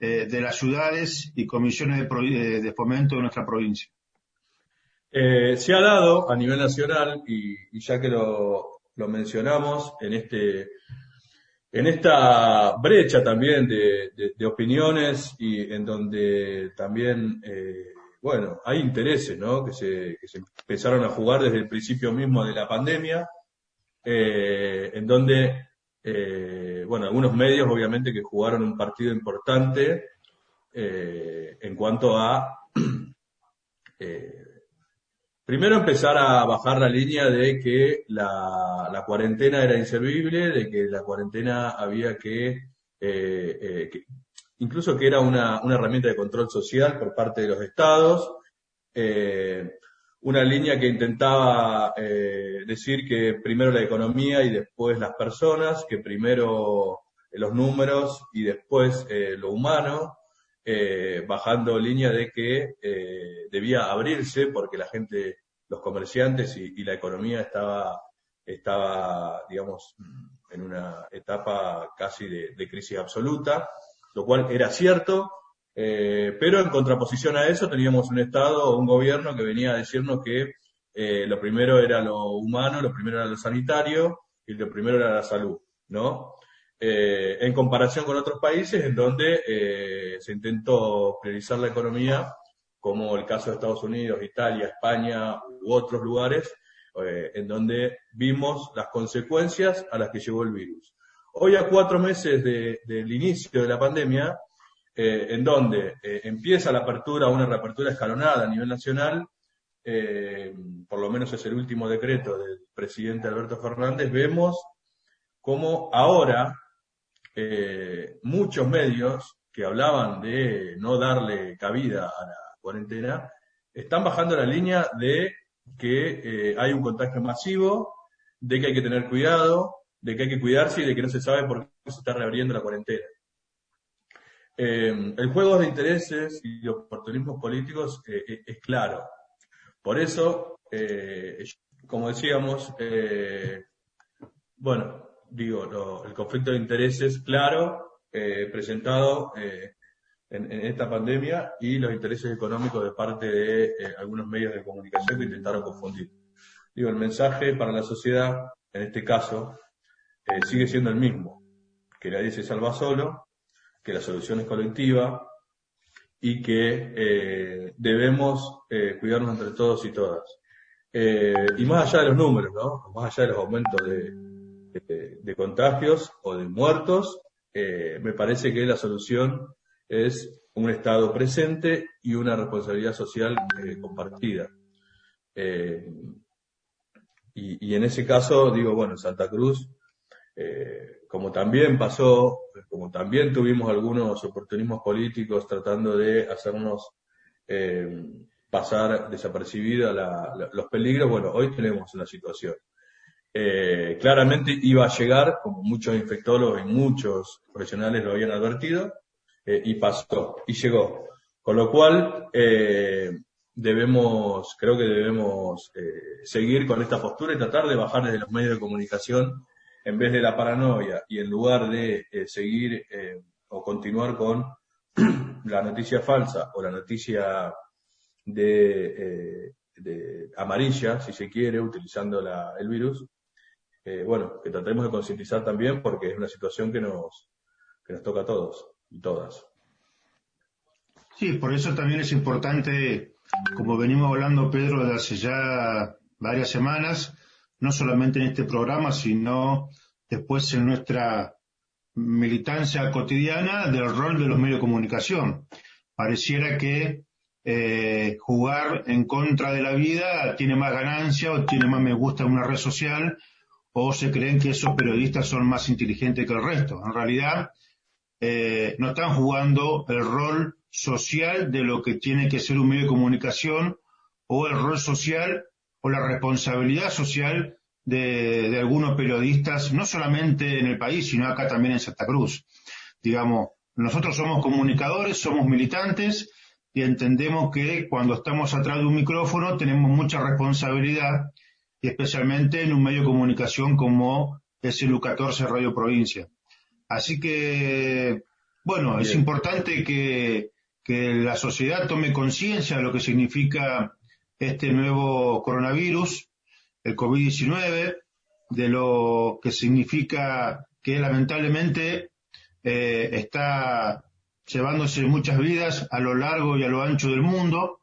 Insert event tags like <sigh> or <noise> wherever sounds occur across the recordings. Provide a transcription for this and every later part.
eh, de las ciudades y comisiones de, fomento de nuestra provincia? Eh, se ha dado a nivel nacional, y, ya que lo, mencionamos, en este en esta brecha también de, opiniones y en donde también, eh, bueno, hay intereses, ¿no? Que se, que se empezaron a jugar desde el principio mismo de la pandemia, en donde eh, bueno, algunos medios obviamente que jugaron un partido importante eh, en cuanto a, <clears throat> eh, primero empezar a bajar la línea de que la, cuarentena era inservible, de que la cuarentena había que, incluso que era una, una, herramienta de control social por parte de los estados, una línea que intentaba eh, decir que primero la economía y después las personas, que primero eh, los números y después eh, lo humano, bajando línea de que debía abrirse porque la gente, los comerciantes y, la economía estaba, estaba, digamos, en una etapa casi de crisis absoluta, lo cual era cierto, eh, pero en contraposición a eso teníamos un Estado un gobierno que venía a decirnos que eh, lo primero era lo humano, lo primero era lo sanitario y lo primero era la salud, ¿no? Eh, en comparación con otros países en donde se intentó priorizar la economía, como el caso de Estados Unidos, Italia, España u otros lugares, en donde vimos las consecuencias a las que llegó el virus. Hoy, a cuatro meses del inicio de la pandemia, eh, en donde eh, empieza la apertura, una reapertura escalonada a nivel nacional, eh, por lo menos es el último decreto del presidente Alberto Fernández, vemos cómo ahora muchos medios que hablaban de no darle cabida a la cuarentena, están bajando la línea de que hay un contagio masivo, de que hay que tener cuidado, de que hay que cuidarse y de que no se sabe por qué se está reabriendo la cuarentena. Eh, el juego de intereses y de oportunismos políticos eh, eh, es claro. Por eso, como decíamos, bueno, digo, el conflicto de intereses claro, presentado en, esta pandemia y los intereses económicos de parte de algunos medios de comunicación que intentaron confundir. Digo, el mensaje para la sociedad, en este caso, sigue siendo el mismo, que nadie se salva solo, que la solución es colectiva y que eh, debemos eh, cuidarnos entre todos y todas. Eh, y más allá de los números, ¿no? Más allá de los aumentos de, contagios o de muertos, me parece que la solución es un Estado presente y una responsabilidad social compartida. Y, y, en ese caso, digo, bueno, Santa Cruz como también pasó, como también tuvimos algunos oportunismos políticos tratando de hacernos eh, pasar desapercibidos los peligros, bueno, hoy tenemos una situación. Eh, claramente iba a llegar, como muchos infectólogos y muchos profesionales lo habían advertido, eh, y pasó, y llegó. Con lo cual, debemos, creo que debemos seguir con esta postura y tratar de bajar desde los medios de comunicación en vez de la paranoia y en lugar de eh, seguir eh, o continuar con <clears throat> la noticia falsa o la noticia de, eh, amarilla, si se quiere, utilizando el virus, bueno, que tratemos de concientizar también porque es una situación que nos, que nos toca a todos y todas. Sí, por eso también es importante, como venimos hablando, Pedro, de hace ya varias semanas, no solamente en este programa, sino después en nuestra militancia cotidiana del rol de los medios de comunicación. Pareciera que eh, jugar en contra de la vida tiene más ganancia o tiene más me gusta en una red social o se creen que esos periodistas son más inteligentes que el resto. En realidad, eh, no están jugando el rol social de lo que tiene que ser un medio de comunicación o el rol social o la responsabilidad social de, algunos periodistas, no solamente en el país, sino acá también en Santa Cruz. Digamos, nosotros somos comunicadores, somos militantes y entendemos que cuando estamos atrás de un micrófono tenemos mucha responsabilidad y especialmente en un medio de comunicación como es el U14 Radio Provincia. Así que, Bueno, es importante que, que la sociedad tome conciencia de lo que significa este nuevo coronavirus, el COVID-19, de lo que significa que lamentablemente eh, está llevándose muchas vidas a lo largo y a lo ancho del mundo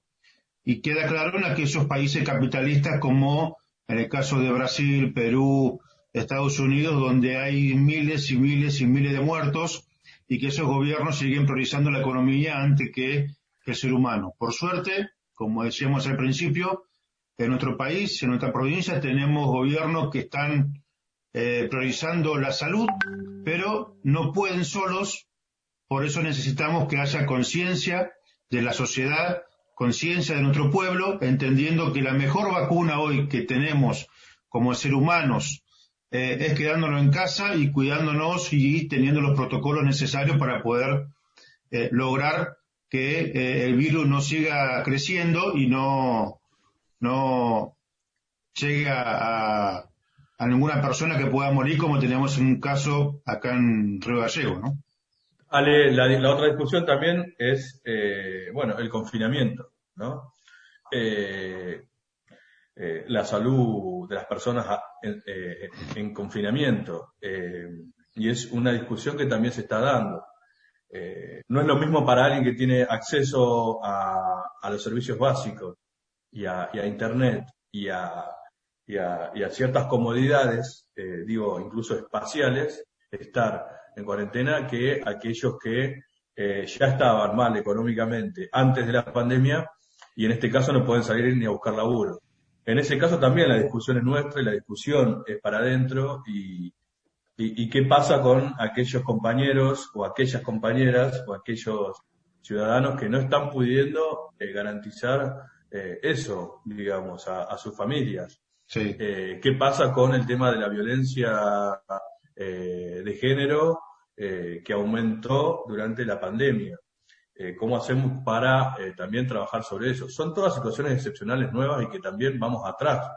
y queda claro en aquellos países capitalistas como en el caso de Brasil, Perú, Estados Unidos, donde hay miles y miles y miles de muertos y que esos gobiernos siguen priorizando la economía antes que el ser humano. Por suerte, como decíamos al principio, en nuestro país, en nuestra provincia, tenemos gobiernos que están eh, priorizando la salud, pero no pueden solos, por eso necesitamos que haya conciencia de la sociedad, conciencia de nuestro pueblo, entendiendo que la mejor vacuna hoy que tenemos como ser humanos eh, es quedándonos en casa y cuidándonos y teniendo los protocolos necesarios para poder eh, lograr que el virus no siga creciendo y no, no llegue a, ninguna persona que pueda morir como tenemos en un caso acá en Río Gallego, ¿no? Ale, la, otra discusión también es, bueno, el confinamiento, ¿no? Eh, la salud de las personas en, eh, confinamiento. Eh, y es una discusión que también se está dando. no es lo mismo para alguien que tiene acceso a, los servicios básicos y a, Internet y a, y a, ciertas comodidades, digo, incluso espaciales, estar en cuarentena que aquellos que ya estaban mal económicamente antes de la pandemia y en este caso no pueden salir ni a buscar laburo. En ese caso también la discusión es nuestra y la discusión es para adentro y, y, qué pasa con aquellos compañeros o aquellas compañeras o aquellos ciudadanos que no están pudiendo eh, garantizar eh, eso, digamos, a, sus familias. Eh, ¿Qué pasa con el tema de la violencia de género que aumentó durante la pandemia? Eh, cómo hacemos para eh, también trabajar sobre eso. Son todas situaciones excepcionales nuevas y que también vamos atrás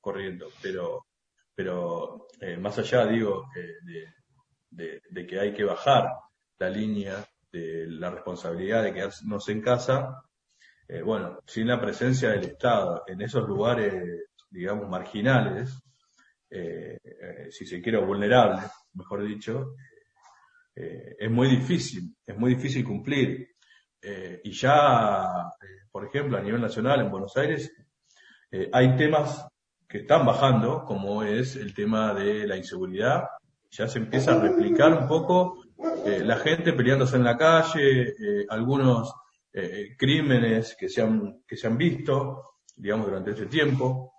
corriendo, pero, pero eh, más allá, digo, de, de, que hay que bajar la línea de la responsabilidad de quedarnos en casa, bueno, sin la presencia del Estado en esos lugares, digamos, marginales, si se quiere, vulnerables, mejor dicho, es muy difícil, es muy difícil cumplir. Eh, y ya, eh, por ejemplo, a nivel nacional en Buenos Aires, eh, hay temas que están bajando, como es el tema de la inseguridad. Ya se empieza a replicar un poco la gente peleándose en la calle, algunos crímenes que se, han, que se han visto, digamos, durante este tiempo.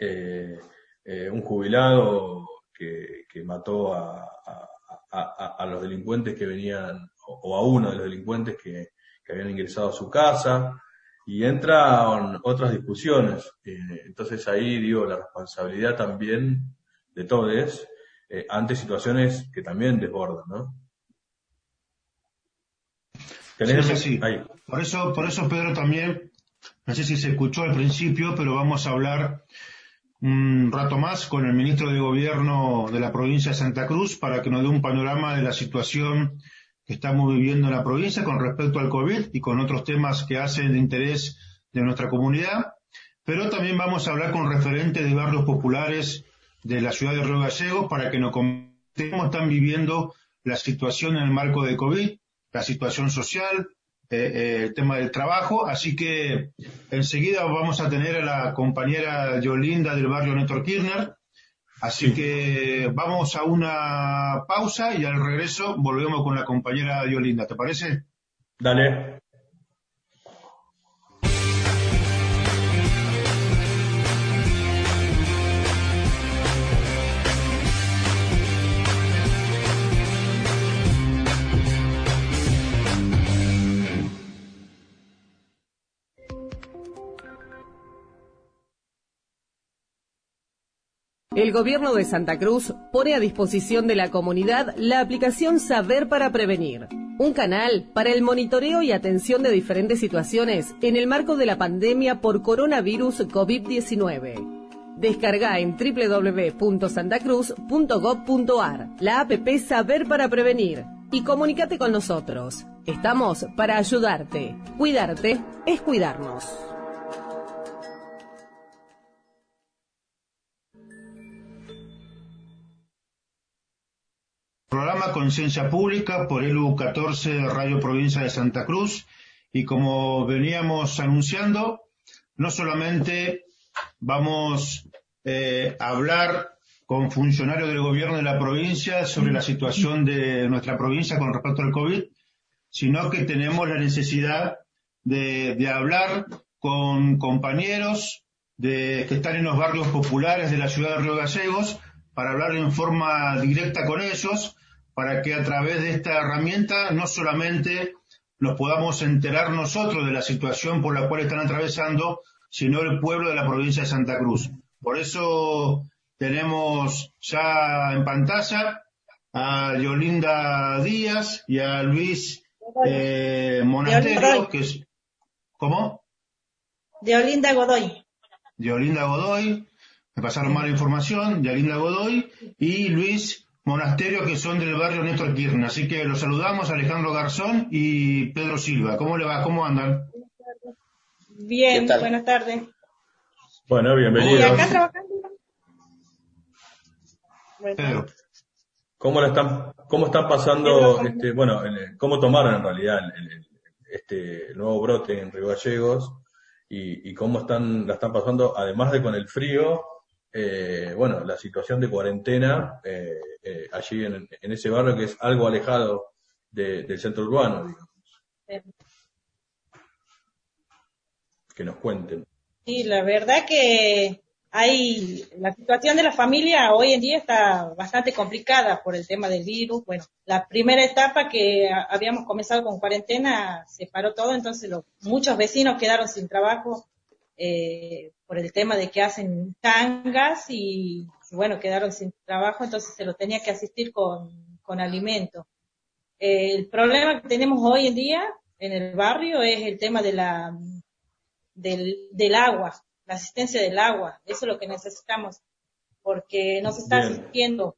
un jubilado que, que mató a, a, los delincuentes que venían, o a uno de los delincuentes que, que habían ingresado a su casa y entran otras discusiones. Eh, entonces ahí digo la responsabilidad también de todos eh, ante situaciones que también desbordan, ¿no? Sí, Por eso, por eso Pedro también, no sé si se escuchó al principio, pero vamos a hablar un rato más con el ministro de Gobierno de la provincia de Santa Cruz para que nos dé un panorama de la situación que estamos viviendo en la provincia con respecto al COVID y con otros temas que hacen de interés de nuestra comunidad. Pero también vamos a hablar con referentes de barrios populares de la ciudad de Río Gallegos para que nos comentemos cómo están viviendo la situación en el marco de COVID, la situación social, eh, eh, el tema del trabajo. Así que enseguida vamos a tener a la compañera Yolinda del barrio Néstor Kirchner Así que vamos a una pausa y al regreso volvemos con la compañera Diolinda, ¿te parece? Dale. El gobierno de Santa Cruz pone a disposición de la comunidad la aplicación Saber para Prevenir, un canal para el monitoreo y atención de diferentes situaciones en el marco de la pandemia por coronavirus COVID-19. Descarga en www.santacruz.gov.ar la APP Saber para Prevenir y comunícate con nosotros. Estamos para ayudarte. Cuidarte es cuidarnos. Conciencia Pública por el U14 Radio Provincia de Santa Cruz. Y como veníamos anunciando, no solamente vamos eh, a hablar con funcionarios del gobierno de la provincia sobre la situación de nuestra provincia con respecto al COVID, sino que tenemos la necesidad de, hablar con compañeros de, que están en los barrios populares de la ciudad de Río Gallegos para hablar en forma directa con ellos, para que a través de esta herramienta no solamente nos podamos enterar nosotros de la situación por la cual están atravesando, sino el pueblo de la provincia de Santa Cruz. Por eso tenemos ya en pantalla a Yolinda Díaz y a Luis eh, Monasterio, que es... ¿Cómo? De Olinda Godoy. De Olinda Godoy, me pasaron mala información, de Olinda Godoy y Luis Monasterio que son del barrio Néstor Kirchner. Así que los saludamos Alejandro Garzón y Pedro Silva. ¿Cómo le va? ¿Cómo andan? Bien, buenas tardes. Bueno, bienvenidos. ¿Y acá trabajando? Pedro. ¿Cómo, están, ¿Cómo están pasando, este, bueno, cómo tomaron en realidad este nuevo brote en Río Gallegos y, y cómo están, la están pasando, además de con el frío, eh, bueno, la situación de cuarentena eh, eh, allí en, ese barrio que es algo alejado del centro urbano, digamos. Que nos cuenten. Sí, la verdad que hay la situación de la familia hoy en día está bastante complicada por el tema del virus. Bueno, la primera etapa que habíamos comenzado con cuarentena se paró todo, entonces muchos vecinos quedaron sin trabajo eh, por el tema de que hacen tangas y, bueno, quedaron sin trabajo, entonces se los tenía que asistir con, con alimento. el problema que tenemos hoy en día en el barrio es el tema de la, del, del agua, la asistencia del agua. Eso es lo que necesitamos, porque no se está asistiendo.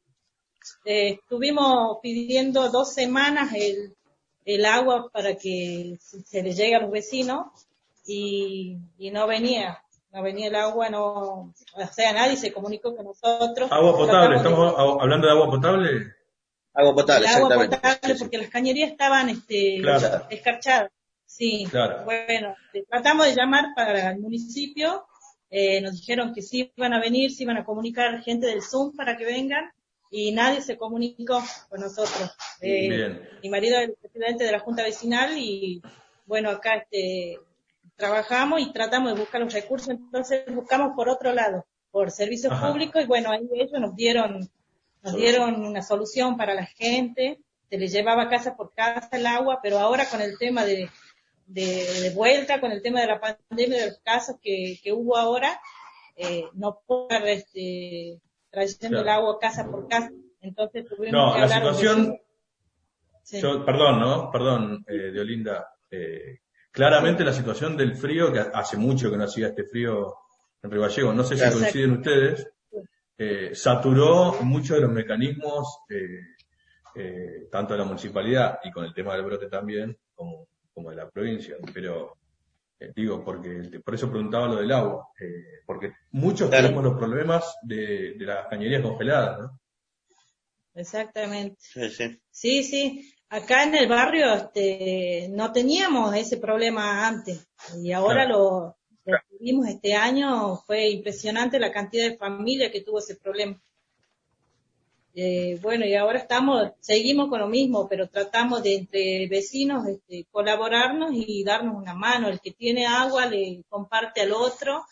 Eh, estuvimos pidiendo dos semanas el, el agua para que se le llegue a los vecinos y, y no venía no venía el agua, no, o sea, nadie se comunicó con nosotros. Agua potable, estamos hablando de agua potable. Agua potable, agua potable, porque las cañerías estaban este, escarchadas. Sí, claro. bueno, tratamos de llamar para el municipio, eh, nos dijeron que sí iban a venir, sí iban a comunicar gente del Zoom para que vengan, y nadie se comunicó con nosotros. Eh, mi marido es el presidente de la Junta Vecinal y bueno, acá este trabajamos y tratamos de buscar los recursos, entonces buscamos por otro lado, por servicios públicos y bueno, ahí ellos nos dieron, nos dieron una solución para la gente, se les llevaba casa por casa el agua, pero ahora con el tema de, de, vuelta, con el tema de la pandemia, de los casos que, que hubo ahora, eh, no puedo este, trayendo el agua casa por casa. Entonces tuvimos no, que la situación, perdón, ¿no? Perdón, eh, de Olinda, eh, Claramente la situación del frío, que hace mucho que no hacía este frío en Río Gallego, no sé si coinciden ustedes, eh, saturó muchos de los mecanismos, eh, eh, tanto de la municipalidad y con el tema del brote también, como, como de la provincia. Pero digo, porque por eso preguntaba lo del agua, porque muchos tenemos los problemas de, de las cañerías congeladas, ¿no? Exactamente. Sí, sí. Sí, sí acá en el barrio este, no teníamos ese problema antes y ahora lo, tuvimos este año. Fue impresionante la cantidad de familias que tuvo ese problema. Eh, bueno, y ahora estamos, seguimos con lo mismo, pero tratamos de entre vecinos este, colaborarnos y darnos una mano. El que tiene agua le comparte al otro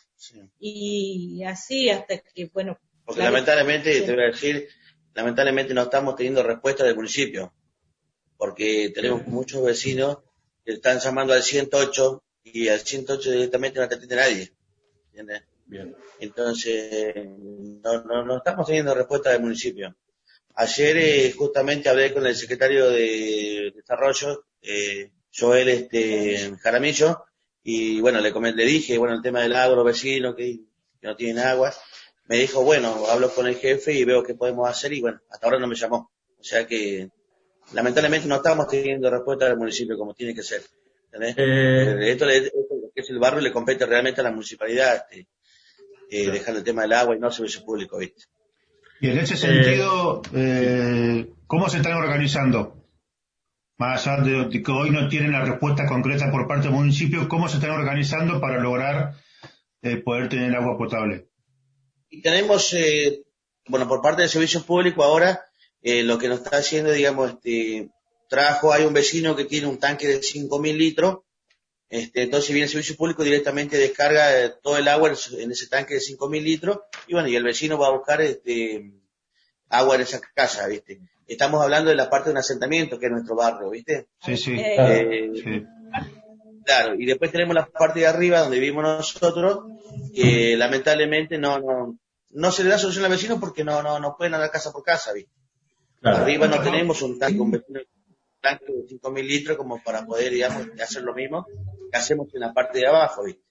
y así hasta que, bueno. Porque lamentablemente, te voy a decir, lamentablemente no estamos teniendo respuesta del municipio porque tenemos muchos vecinos que están llamando al 108 y al 108 directamente no te atiende nadie. ¿Entiendes? Bien. Entonces, no, no, no estamos teniendo respuesta del municipio. Ayer eh, justamente hablé con el secretario de Desarrollo, eh, Joel este, Jaramillo, y bueno, le, le dije, bueno, el tema del agro vecino, que, que no tienen agua. Me dijo, bueno, hablo con el jefe y veo qué podemos hacer y bueno, hasta ahora no me llamó. O sea que lamentablemente no estamos teniendo respuesta del municipio como tiene que ser. Eh, esto, esto, que es el barrio le compete realmente a la municipalidad este, eh, dejar el tema del agua y no el servicio público, ¿viste? Y en ese sentido, eh, ¿cómo se están organizando? Más allá de que hoy no tienen la respuesta concreta por parte del municipio, ¿cómo se están organizando para lograr eh, poder tener agua potable? Y tenemos, eh, bueno, por parte del servicio público ahora, eh, lo que nos está haciendo, digamos, este, trajo, hay un vecino que tiene un tanque de 5.000 litros, este, entonces viene el servicio público directamente descarga eh, todo el agua en ese tanque de 5.000 litros y bueno, y el vecino va a buscar este, agua en esa casa, ¿viste? Estamos hablando de la parte de un asentamiento que es nuestro barrio, ¿viste? Sí, sí. Eh, claro, y después tenemos la parte de arriba donde vivimos nosotros, que lamentablemente no, no, no se le da solución al vecino porque no, no, no pueden andar casa por casa, ¿viste? Arriba no tenemos un tanque, un vecino tanque de 5.000 litros como para poder, digamos, hacer lo mismo que hacemos en la parte de abajo, ¿viste?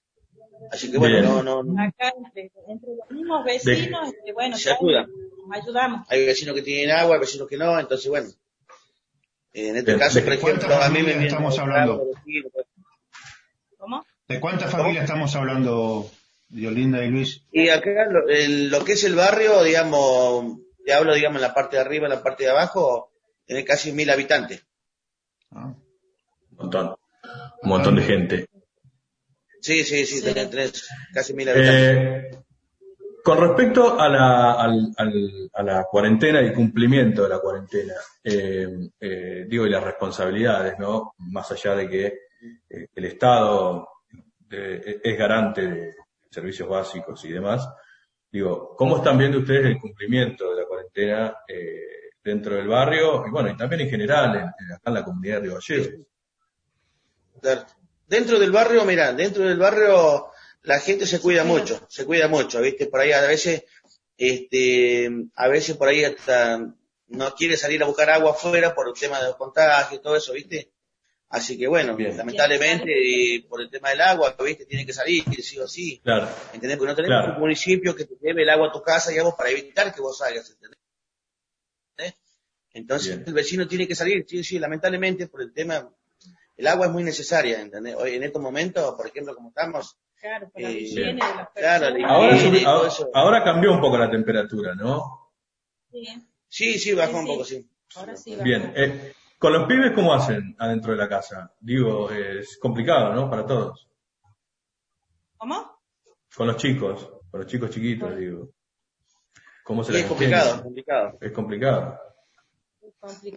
Así que bueno, no, no, Acá entre, los mismos vecinos, este, bueno, se ayudan. ayudamos. Hay vecinos que tienen agua, hay vecinos que no, entonces bueno. En este caso, por ejemplo, a mí me estamos hablando? pues. ¿Cómo? ¿De cuántas familias estamos hablando, Diolinda y Luis? Y acá lo, lo, que es el barrio, digamos, te hablo, digamos, en la parte de arriba, en la parte de abajo, tiene casi mil habitantes. Ah. Un montón. Un montón de gente. Sí, sí, sí, tenés casi mil habitantes. Eh, con respecto a la, al, a la cuarentena y cumplimiento de la cuarentena, eh, eh, digo, y las responsabilidades, ¿no? Más allá de que eh, el Estado de, es garante de servicios básicos y demás, digo, ¿cómo están viendo ustedes el cumplimiento de la cuarentena eh, dentro del barrio y bueno, y también en general en, acá en la comunidad de Río Gallegos? Dentro del barrio, mira, dentro del barrio la gente se cuida mucho, se cuida mucho, ¿viste? Por ahí a veces, este, a veces por ahí hasta no quiere salir a buscar agua afuera por el tema de los contagios y todo eso, ¿viste? Así que bueno, lamentablemente por el tema del agua, ¿viste? Tiene que salir, sí o sí. Claro. ¿Entendés? Porque no tenemos un municipio que te lleve el agua a tu casa, digamos, para evitar que vos salgas, ¿entendés? Entonces el vecino tiene que salir, sí, sí, lamentablemente por el tema el agua es muy necesaria, ¿entendés? Hoy en estos momentos, por ejemplo, como estamos... Claro, la eh, higiene de las claro, ahora, ahora, cambió un poco la temperatura, ¿no? Sí, sí, sí bajó un poco, sí. Ahora sí Bien, eh, con los pibes, ¿cómo hacen adentro de la casa? Digo, es complicado, ¿no? Para todos. ¿Cómo? Con los chicos, con los chicos chiquitos, digo. ¿Cómo se sí, es complicado, es complicado. Es complicado.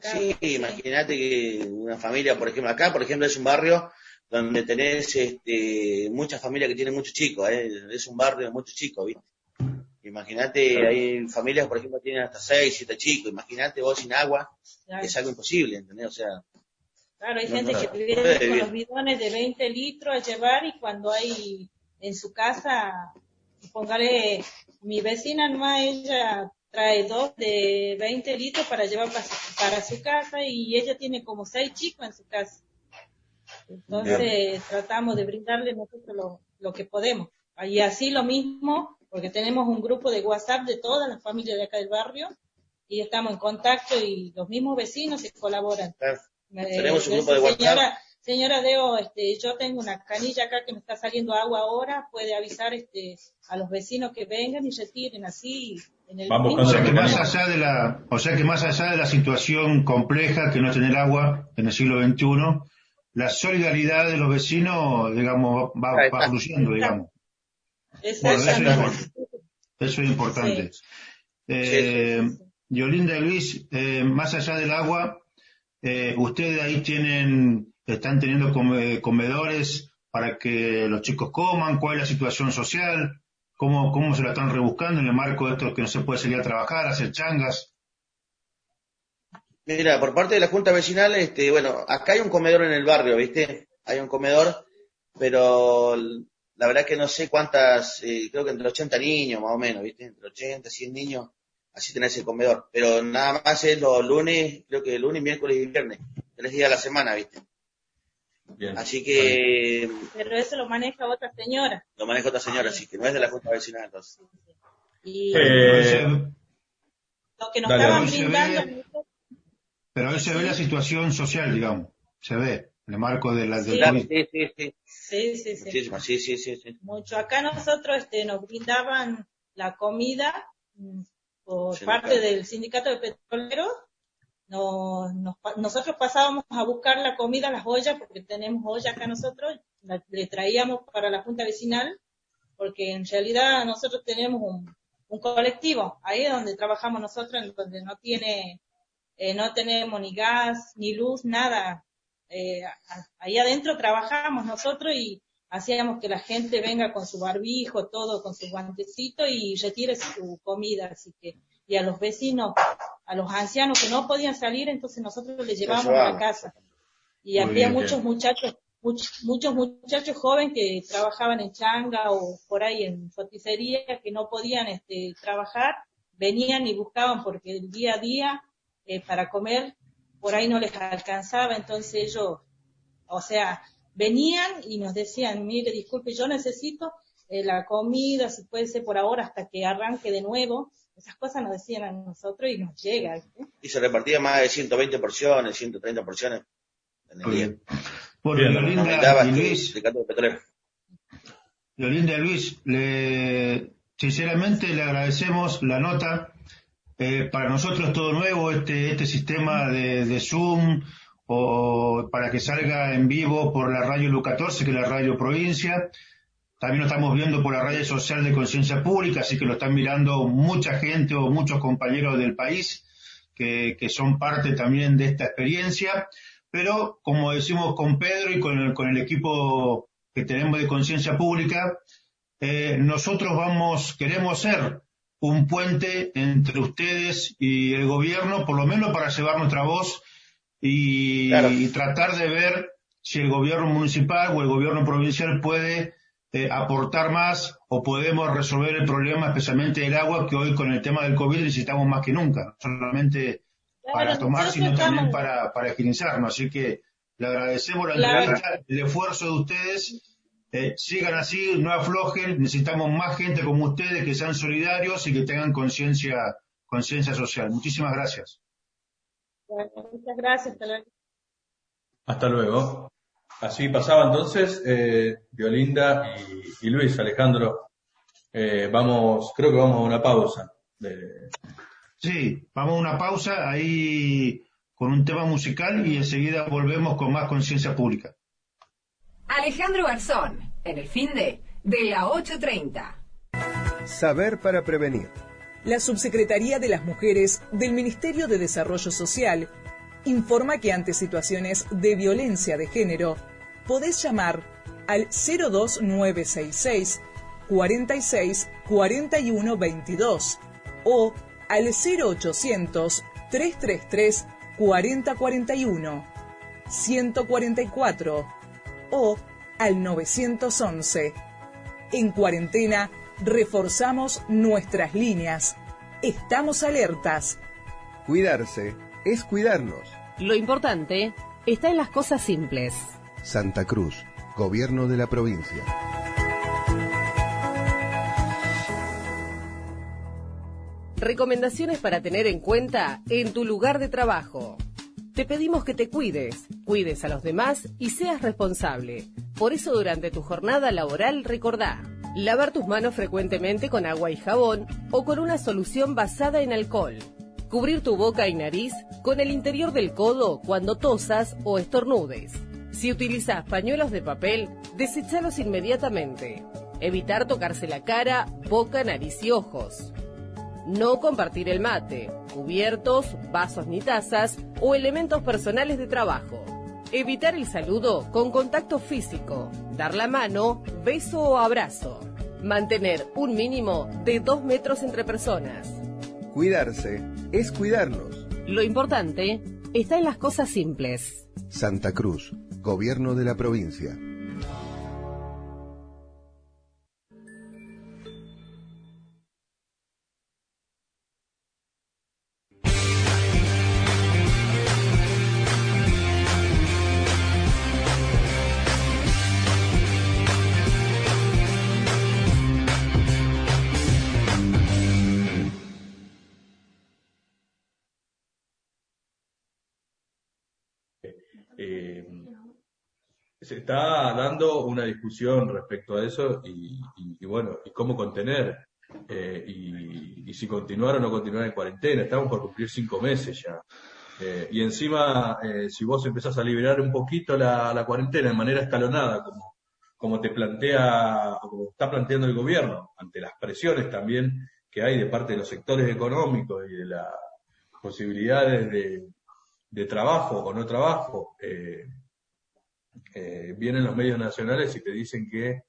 Sí, imagínate que una familia, por ejemplo, acá, por ejemplo, es un barrio donde tenés este, muchas familias que tienen muchos chicos, ¿eh? es un barrio de muchos chicos, ¿viste? Imagínate, hay familias, por ejemplo, tienen hasta seis, siete chicos, imagínate vos sin agua, es algo imposible, ¿entendés? O sea... Claro, hay gente que viene con los bidones de 20 litros a llevar y cuando hay en su casa, póngale, mi vecina nomás, ella trae dos de 20 litros para llevar para, su casa y ella tiene como seis chicos en su casa. Entonces tratamos de brindarle nosotros lo, lo, que podemos. Y así lo mismo, porque tenemos un grupo de WhatsApp de todas las familias de acá del barrio y estamos en contacto y los mismos vecinos se colaboran. tenemos un grupo de WhatsApp. Señora Deo, este, yo tengo una canilla acá que me está saliendo agua ahora, puede avisar este, a los vecinos que vengan y retiren así. En el o sea que más allá de la, o sea que más allá de la situación compleja que no tener agua en el siglo XXI, la solidaridad de los vecinos, digamos, va, va fluyendo, digamos. Exactamente. eso, es importante. Eh, Yolinda y Luis, eh, más allá del agua, eh, ustedes ahí tienen están teniendo comedores para que los chicos coman, cuál es la situación social, cómo, cómo se la están rebuscando en el marco de esto que no se puede salir a trabajar, hacer changas. Mira, por parte de la Junta Vecinal, este, bueno, acá hay un comedor en el barrio, ¿viste? Hay un comedor, pero la verdad que no sé cuántas, eh, creo que entre 80 niños más o menos, ¿viste? Entre 80, 100 niños, así tenés el comedor. Pero nada más es los lunes, creo que lunes, miércoles y viernes, tres días a la semana, ¿viste? Así que... Pero eso lo maneja otra señora. Lo maneja otra señora, así que no es de la Junta Vecinal entonces. Y eh, lo que nos estaban brindando Pero ahí se ve la situación social, digamos, se ve, en el marco de la, del COVID. sí, sí, sí. Sí, sí, sí. Muchísimo, sí, sí, sí, sí. Mucho. Acá nosotros este, nos brindaban la comida mm, por Sindicato. parte del sindicato de petroleros. Nos, nos pa- nosotros pasábamos a buscar la comida, las ollas, porque tenemos olla acá nosotros, la- le traíamos para la junta vecinal, porque en realidad nosotros tenemos un, un colectivo, ahí es donde trabajamos nosotros, en donde no tiene, eh, no tenemos ni gas, ni luz, nada. Eh, ahí adentro trabajamos nosotros y hacíamos que la gente venga con su barbijo, todo con su guantecito y retire su comida, así que, y a los vecinos, a los ancianos que no podían salir, entonces nosotros les llevábamos a la casa. Y Muy había bien, muchos bien. muchachos, much- muchos muchachos jóvenes que trabajaban en changa o por ahí en roticería que no podían este, trabajar, venían y buscaban porque el día a día eh, para comer por ahí no les alcanzaba, entonces ellos, o sea, venían y nos decían, mire, disculpe, yo necesito eh, la comida, si puede ser por ahora hasta que arranque de nuevo. Esas cosas nos decían a nosotros y nos llega. Y se repartía más de 120 porciones, 130 porciones en el Muy día. bien. Bueno, Bien, Nos Yolinda brindaba y Luis, Luis, le, sinceramente le agradecemos la nota. Eh, para nosotros es todo nuevo este, este sistema de, Zoom o para que salga en vivo por la radio Lu 14, que es la radio provincia. También lo estamos viendo por la radio social de conciencia pública, así que lo están mirando mucha gente o muchos compañeros del país que, son parte también de esta experiencia. Pero como decimos con Pedro y con el, con el equipo que tenemos de conciencia pública, eh, nosotros vamos, queremos ser un puente entre ustedes y el gobierno, por lo menos para llevar nuestra voz y, Claro. y tratar de ver si el gobierno municipal o el gobierno provincial puede eh, aportar más o podemos resolver el problema, especialmente del agua, que hoy con el tema del COVID necesitamos más que nunca, no solamente para tomar, sino también para, para higienizarnos. Así que le agradecemos la Claro. entrevista, el esfuerzo de ustedes. Eh, sigan así, no aflojen, necesitamos más gente como ustedes que sean solidarios y que tengan conciencia conciencia social. Muchísimas gracias. Bueno, muchas gracias. hasta luego. Hasta luego. Así pasaba entonces eh, Violinda y, y Luis Alejandro. Eh, vamos, creo que vamos a una pausa. De- Sí, vamos a una pausa ahí con un tema musical y enseguida volvemos con más conciencia pública. Alejandro Garzón, en el fin de, de la 8.30. Saber para prevenir. La Subsecretaría de las Mujeres del Ministerio de Desarrollo Social informa que ante situaciones de violencia de género podés llamar al 02966 46 41 22 o al 0800 333 4041 144 o al 911. En cuarentena, reforzamos nuestras líneas. Estamos alertas. Cuidarse es cuidarnos. Lo importante está en las cosas simples. Santa Cruz, Gobierno de la Provincia. Recomendaciones para tener en cuenta en tu lugar de trabajo. Te pedimos que te cuides, cuides a los demás y seas responsable. Por eso durante tu jornada laboral recordá lavar tus manos frecuentemente con agua y jabón o con una solución basada en alcohol. Cubrir tu boca y nariz con el interior del codo cuando tosas o estornudes. Si utilizas pañuelos de papel, desechalos inmediatamente. Evitar tocarse la cara, boca, nariz y ojos. No compartir el mate, cubiertos, vasos ni tazas o elementos personales de trabajo. Evitar el saludo con contacto físico, dar la mano, beso o abrazo. Mantener un mínimo de dos metros entre personas. Cuidarse es cuidarnos. Lo importante está en las cosas simples. Santa Cruz, Gobierno de la Provincia. Se está dando una discusión respecto a eso y, bueno, y cómo contener eh, y, si continuar o no continuar en cuarentena. Estamos por cumplir cinco meses ya. Eh, y encima, eh, si vos empezás a liberar un poquito la, la cuarentena de manera escalonada, como, como te plantea, como está planteando el gobierno, ante las presiones también que hay de parte de los sectores económicos y de las posibilidades de, de trabajo o no trabajo, eh, eh, vienen los medios nacionales y te dicen que,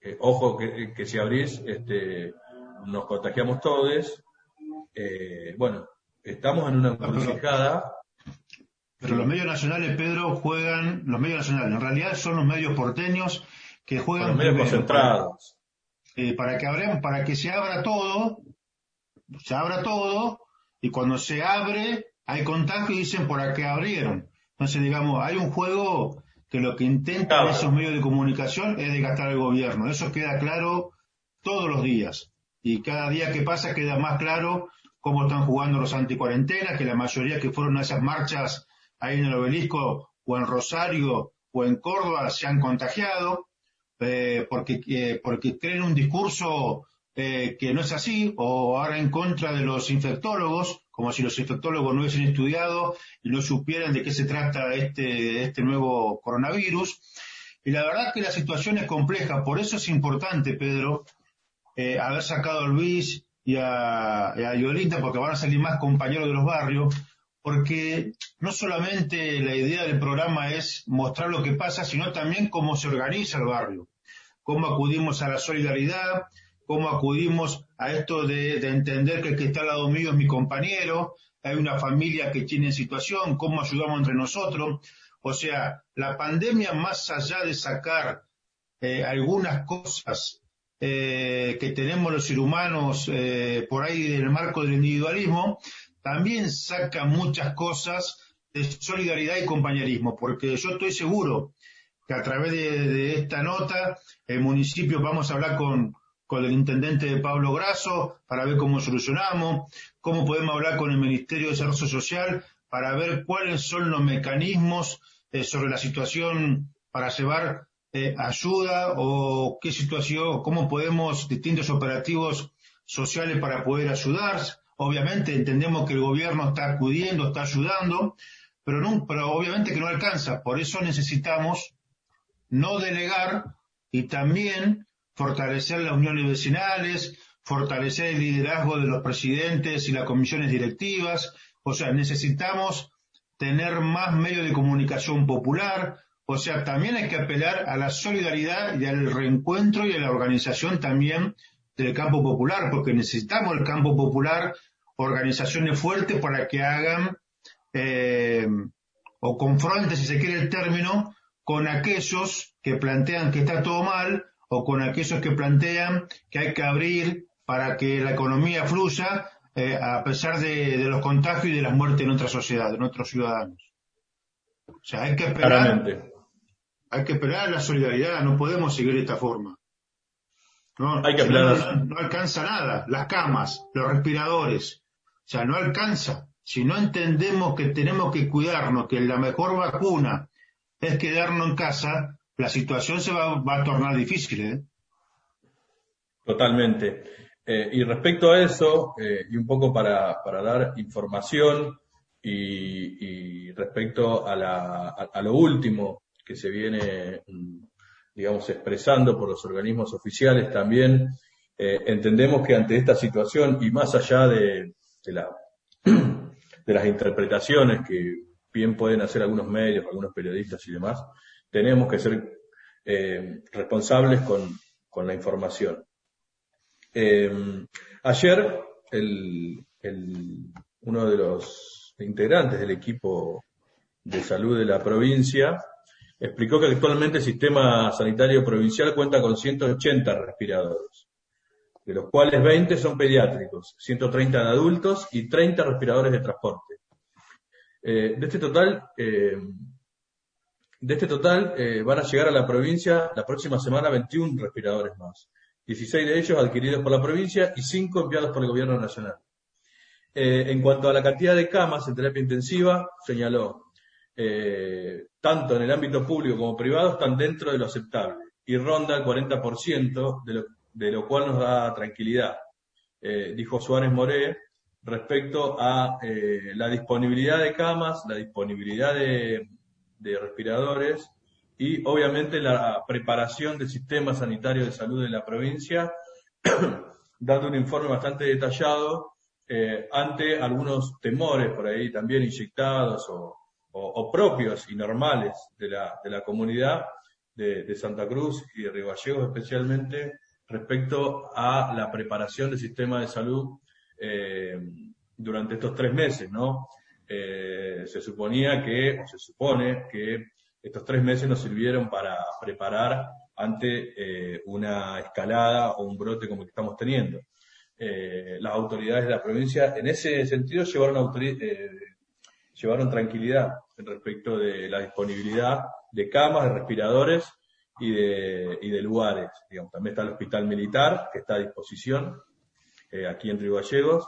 eh, ojo, que, que, si abrís, este, nos contagiamos todos. Eh, bueno, estamos en una encrucijada. Pero los medios nacionales, Pedro, juegan, los medios nacionales, en realidad son los medios porteños que juegan los medios concentrados. Para, para que abran, para que se abra todo, se abra todo, y cuando se abre, hay contagio y dicen por qué abrieron. Entonces, digamos, hay un juego que lo que intentan esos medios de comunicación es desgastar al gobierno. Eso queda claro todos los días. Y cada día que pasa queda más claro cómo están jugando los anticuarentenas, que la mayoría que fueron a esas marchas ahí en el obelisco o en Rosario o en Córdoba se han contagiado, eh, porque, eh, porque creen un discurso eh, que no es así, o ahora en contra de los infectólogos, como si los infectólogos no hubiesen estudiado y no supieran de qué se trata este, este nuevo coronavirus. Y la verdad que la situación es compleja, por eso es importante, Pedro, eh, haber sacado a Luis y a, y a Yolinda, porque van a salir más compañeros de los barrios, porque no solamente la idea del programa es mostrar lo que pasa, sino también cómo se organiza el barrio, cómo acudimos a la solidaridad, cómo acudimos a esto de, entender que el que está al lado mío es mi compañero, hay una familia que tiene situación, cómo ayudamos entre nosotros. O sea, la pandemia, más allá de sacar eh, algunas cosas eh, que tenemos los seres humanos eh, por ahí del marco del individualismo, también saca muchas cosas de solidaridad y compañerismo, porque yo estoy seguro que a través de, de esta nota, el municipio vamos a hablar con, con el intendente Pablo Grasso para ver cómo solucionamos, cómo podemos hablar con el Ministerio de Desarrollo Social para ver cuáles son los mecanismos eh, sobre la situación para llevar eh, ayuda o qué situación, cómo podemos distintos operativos sociales para poder ayudar. Obviamente entendemos que el gobierno está acudiendo, está ayudando, pero, pero obviamente que no alcanza. Por eso necesitamos no delegar y también fortalecer las uniones vecinales, fortalecer el liderazgo de los presidentes y las comisiones directivas. O sea, necesitamos tener más medios de comunicación popular. O sea, también hay que apelar a la solidaridad y al reencuentro y a la organización también del campo popular, porque necesitamos el campo popular, organizaciones fuertes para que hagan eh, o confronten, si se quiere el término, con aquellos que plantean que está todo mal o con aquellos que plantean que hay que abrir para que la economía fluya eh, a pesar de, los contagios y de las muertes en nuestra sociedad, de nuestros ciudadanos. O sea, hay que esperar, hay que esperar la solidaridad, no podemos seguir de esta forma. No, hay que no, alcanza nada, las camas, los respiradores, o sea, no alcanza. Si no entendemos que tenemos que cuidarnos, que la mejor vacuna es quedarnos en casa, la situación se va, a tornar difícil. ¿eh? Totalmente. Eh, y respecto a eso, eh, y un poco para, dar información y, respecto a, la, a, lo último que se viene, digamos, expresando por los organismos oficiales también, entendemos que ante esta situación y más allá <clears throat> de las interpretaciones que bien pueden hacer algunos medios, algunos periodistas y demás, tenemos que ser eh, responsables con, con, la información. Eh, ayer, el, el, uno de los integrantes del equipo de salud de la provincia explicó que actualmente el sistema sanitario provincial cuenta con 180 respiradores, de los cuales 20 son pediátricos, 130 de adultos y 30 respiradores de transporte. Eh, de este total, eh, de este total, eh, van a llegar a la provincia la próxima semana 21 respiradores más. 16 de ellos adquiridos por la provincia y 5 enviados por el gobierno nacional. Eh, en cuanto a la cantidad de camas en terapia intensiva, señaló, eh, tanto en el ámbito público como privado, están dentro de lo aceptable y ronda el 40%, de lo, de lo cual nos da tranquilidad. Eh, dijo Suárez Moré respecto a eh, la disponibilidad de camas, la disponibilidad de, de respiradores y obviamente la preparación del sistema sanitario de salud de la provincia, <clears throat> dando un informe bastante detallado eh, ante algunos temores por ahí también inyectados o, propios y normales de la, de la comunidad de, de, Santa Cruz y de Río Gallegos especialmente respecto a la preparación del sistema de salud eh, durante estos tres meses, ¿no? Eh, se suponía que, o se supone que estos tres meses nos sirvieron para preparar ante eh, una escalada o un brote como el que estamos teniendo. Eh, las autoridades de la provincia en ese sentido llevaron, llevaron tranquilidad respecto de la disponibilidad de camas, de respiradores y de, y de lugares. También está el hospital militar que está a disposición aquí en Río Gallegos.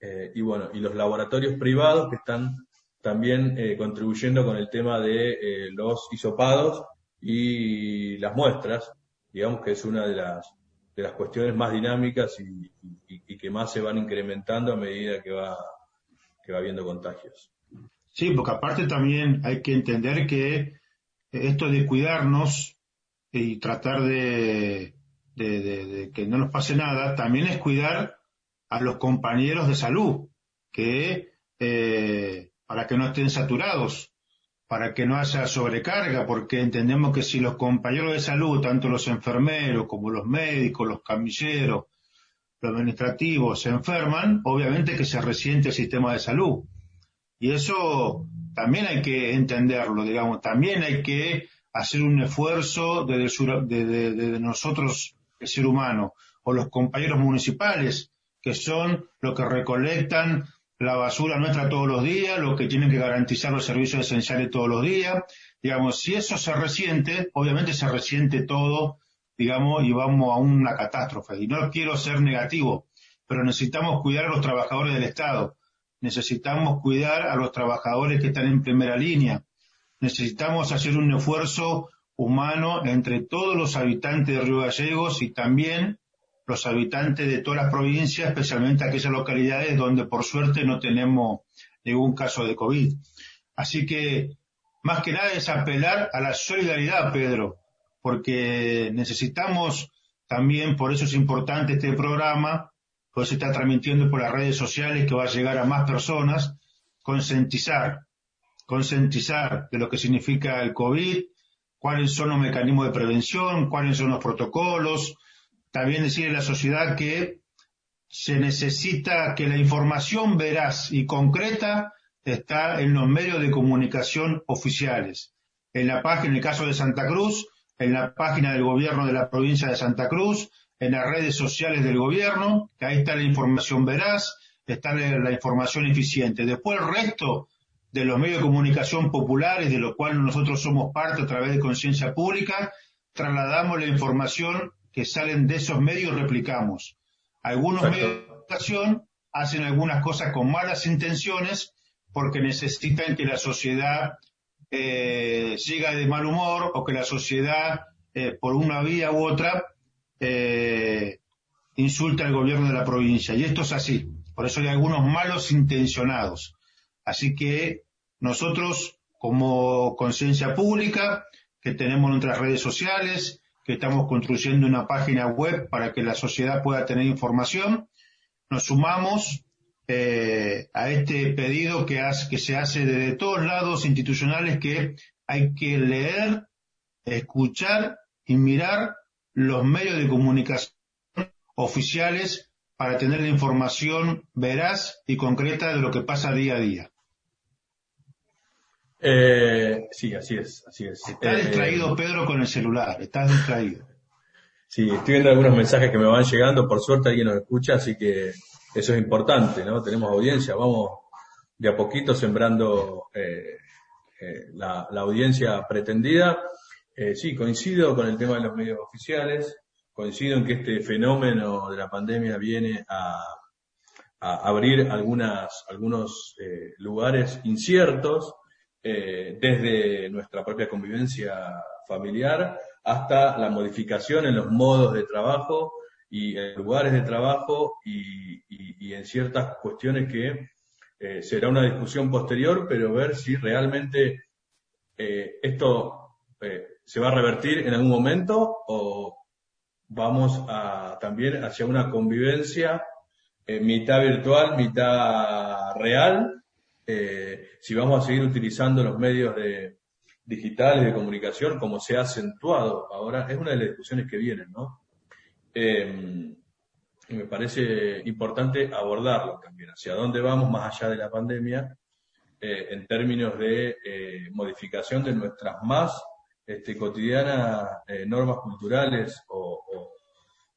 Eh, y bueno, y los laboratorios privados que están también eh, contribuyendo con el tema de eh, los hisopados y las muestras, digamos que es una de las, de las cuestiones más dinámicas y, y, que más se van incrementando a medida que va, que va habiendo contagios. Sí, porque aparte también hay que entender que esto de cuidarnos y tratar de, de, que no nos pase nada, también es cuidar a los compañeros de salud, que eh, para que no estén saturados, para que no haya sobrecarga, porque entendemos que si los compañeros de salud, tanto los enfermeros como los médicos, los camilleros, los administrativos, se enferman, obviamente que se resiente el sistema de salud. Y eso también hay que entenderlo, digamos, también hay que hacer un esfuerzo desde de, de, de, nosotros, el ser humano, o los compañeros municipales, que son los que recolectan la basura nuestra todos los días, los que tienen que garantizar los servicios esenciales todos los días. Digamos, si eso se resiente, obviamente se resiente todo, digamos, y vamos a una catástrofe. Y no quiero ser negativo, pero necesitamos cuidar a los trabajadores del Estado. Necesitamos cuidar a los trabajadores que están en primera línea. Necesitamos hacer un esfuerzo humano entre todos los habitantes de Río Gallegos y también los habitantes de todas las provincias, especialmente aquellas localidades donde por suerte no tenemos ningún caso de COVID. Así que más que nada es apelar a la solidaridad, Pedro, porque necesitamos también, por eso es importante este programa, por eso está transmitiendo por las redes sociales que va a llegar a más personas, concientizar, concientizar de lo que significa el COVID, cuáles son los mecanismos de prevención, cuáles son los protocolos, también decir a la sociedad que se necesita que la información veraz y concreta está en los medios de comunicación oficiales. En la página, en el caso de Santa Cruz, en la página del gobierno de la provincia de Santa Cruz, en las redes sociales del gobierno, ahí está la información veraz, está la información eficiente. Después el resto de los medios de comunicación populares, de los cuales nosotros somos parte a través de conciencia pública, trasladamos la información que salen de esos medios replicamos. Algunos medios de comunicación hacen algunas cosas con malas intenciones porque necesitan que la sociedad eh, siga de mal humor o que la sociedad, eh, por una vía u otra, eh, insulte al gobierno de la provincia. Y esto es así. Por eso hay algunos malos intencionados. Así que nosotros, como conciencia pública, que tenemos nuestras redes sociales, que estamos construyendo una página web para que la sociedad pueda tener información. Nos sumamos eh, a este pedido que, que se hace desde todos lados institucionales que hay que leer, escuchar y mirar los medios de comunicación oficiales para tener la información veraz y concreta de lo que pasa día a día. Eh, sí, así es, así es. Está eh, distraído Pedro con el celular, estás distraído. Sí, estoy viendo algunos mensajes que me van llegando, por suerte alguien nos escucha, así que eso es importante, ¿no? Tenemos audiencia, vamos de a poquito sembrando eh, eh la, la, audiencia pretendida. Eh, sí, coincido con el tema de los medios oficiales, coincido en que este fenómeno de la pandemia viene a, a abrir algunas, algunos eh, lugares inciertos, eh, desde nuestra propia convivencia familiar hasta la modificación en los modos de trabajo y en lugares de trabajo y, en ciertas cuestiones que eh, será una discusión posterior, pero ver si realmente eh, esto se va a revertir en algún momento o vamos a, también hacia una convivencia mitad virtual, mitad real, eh, si vamos a seguir utilizando los medios de, digitales de comunicación como se ha acentuado ahora, es una de las discusiones que vienen, ¿no? Eh, y me parece importante abordarlo también, hacia dónde vamos más allá de la pandemia, eh, en términos de modificación de nuestras más este, cotidianas normas culturales o,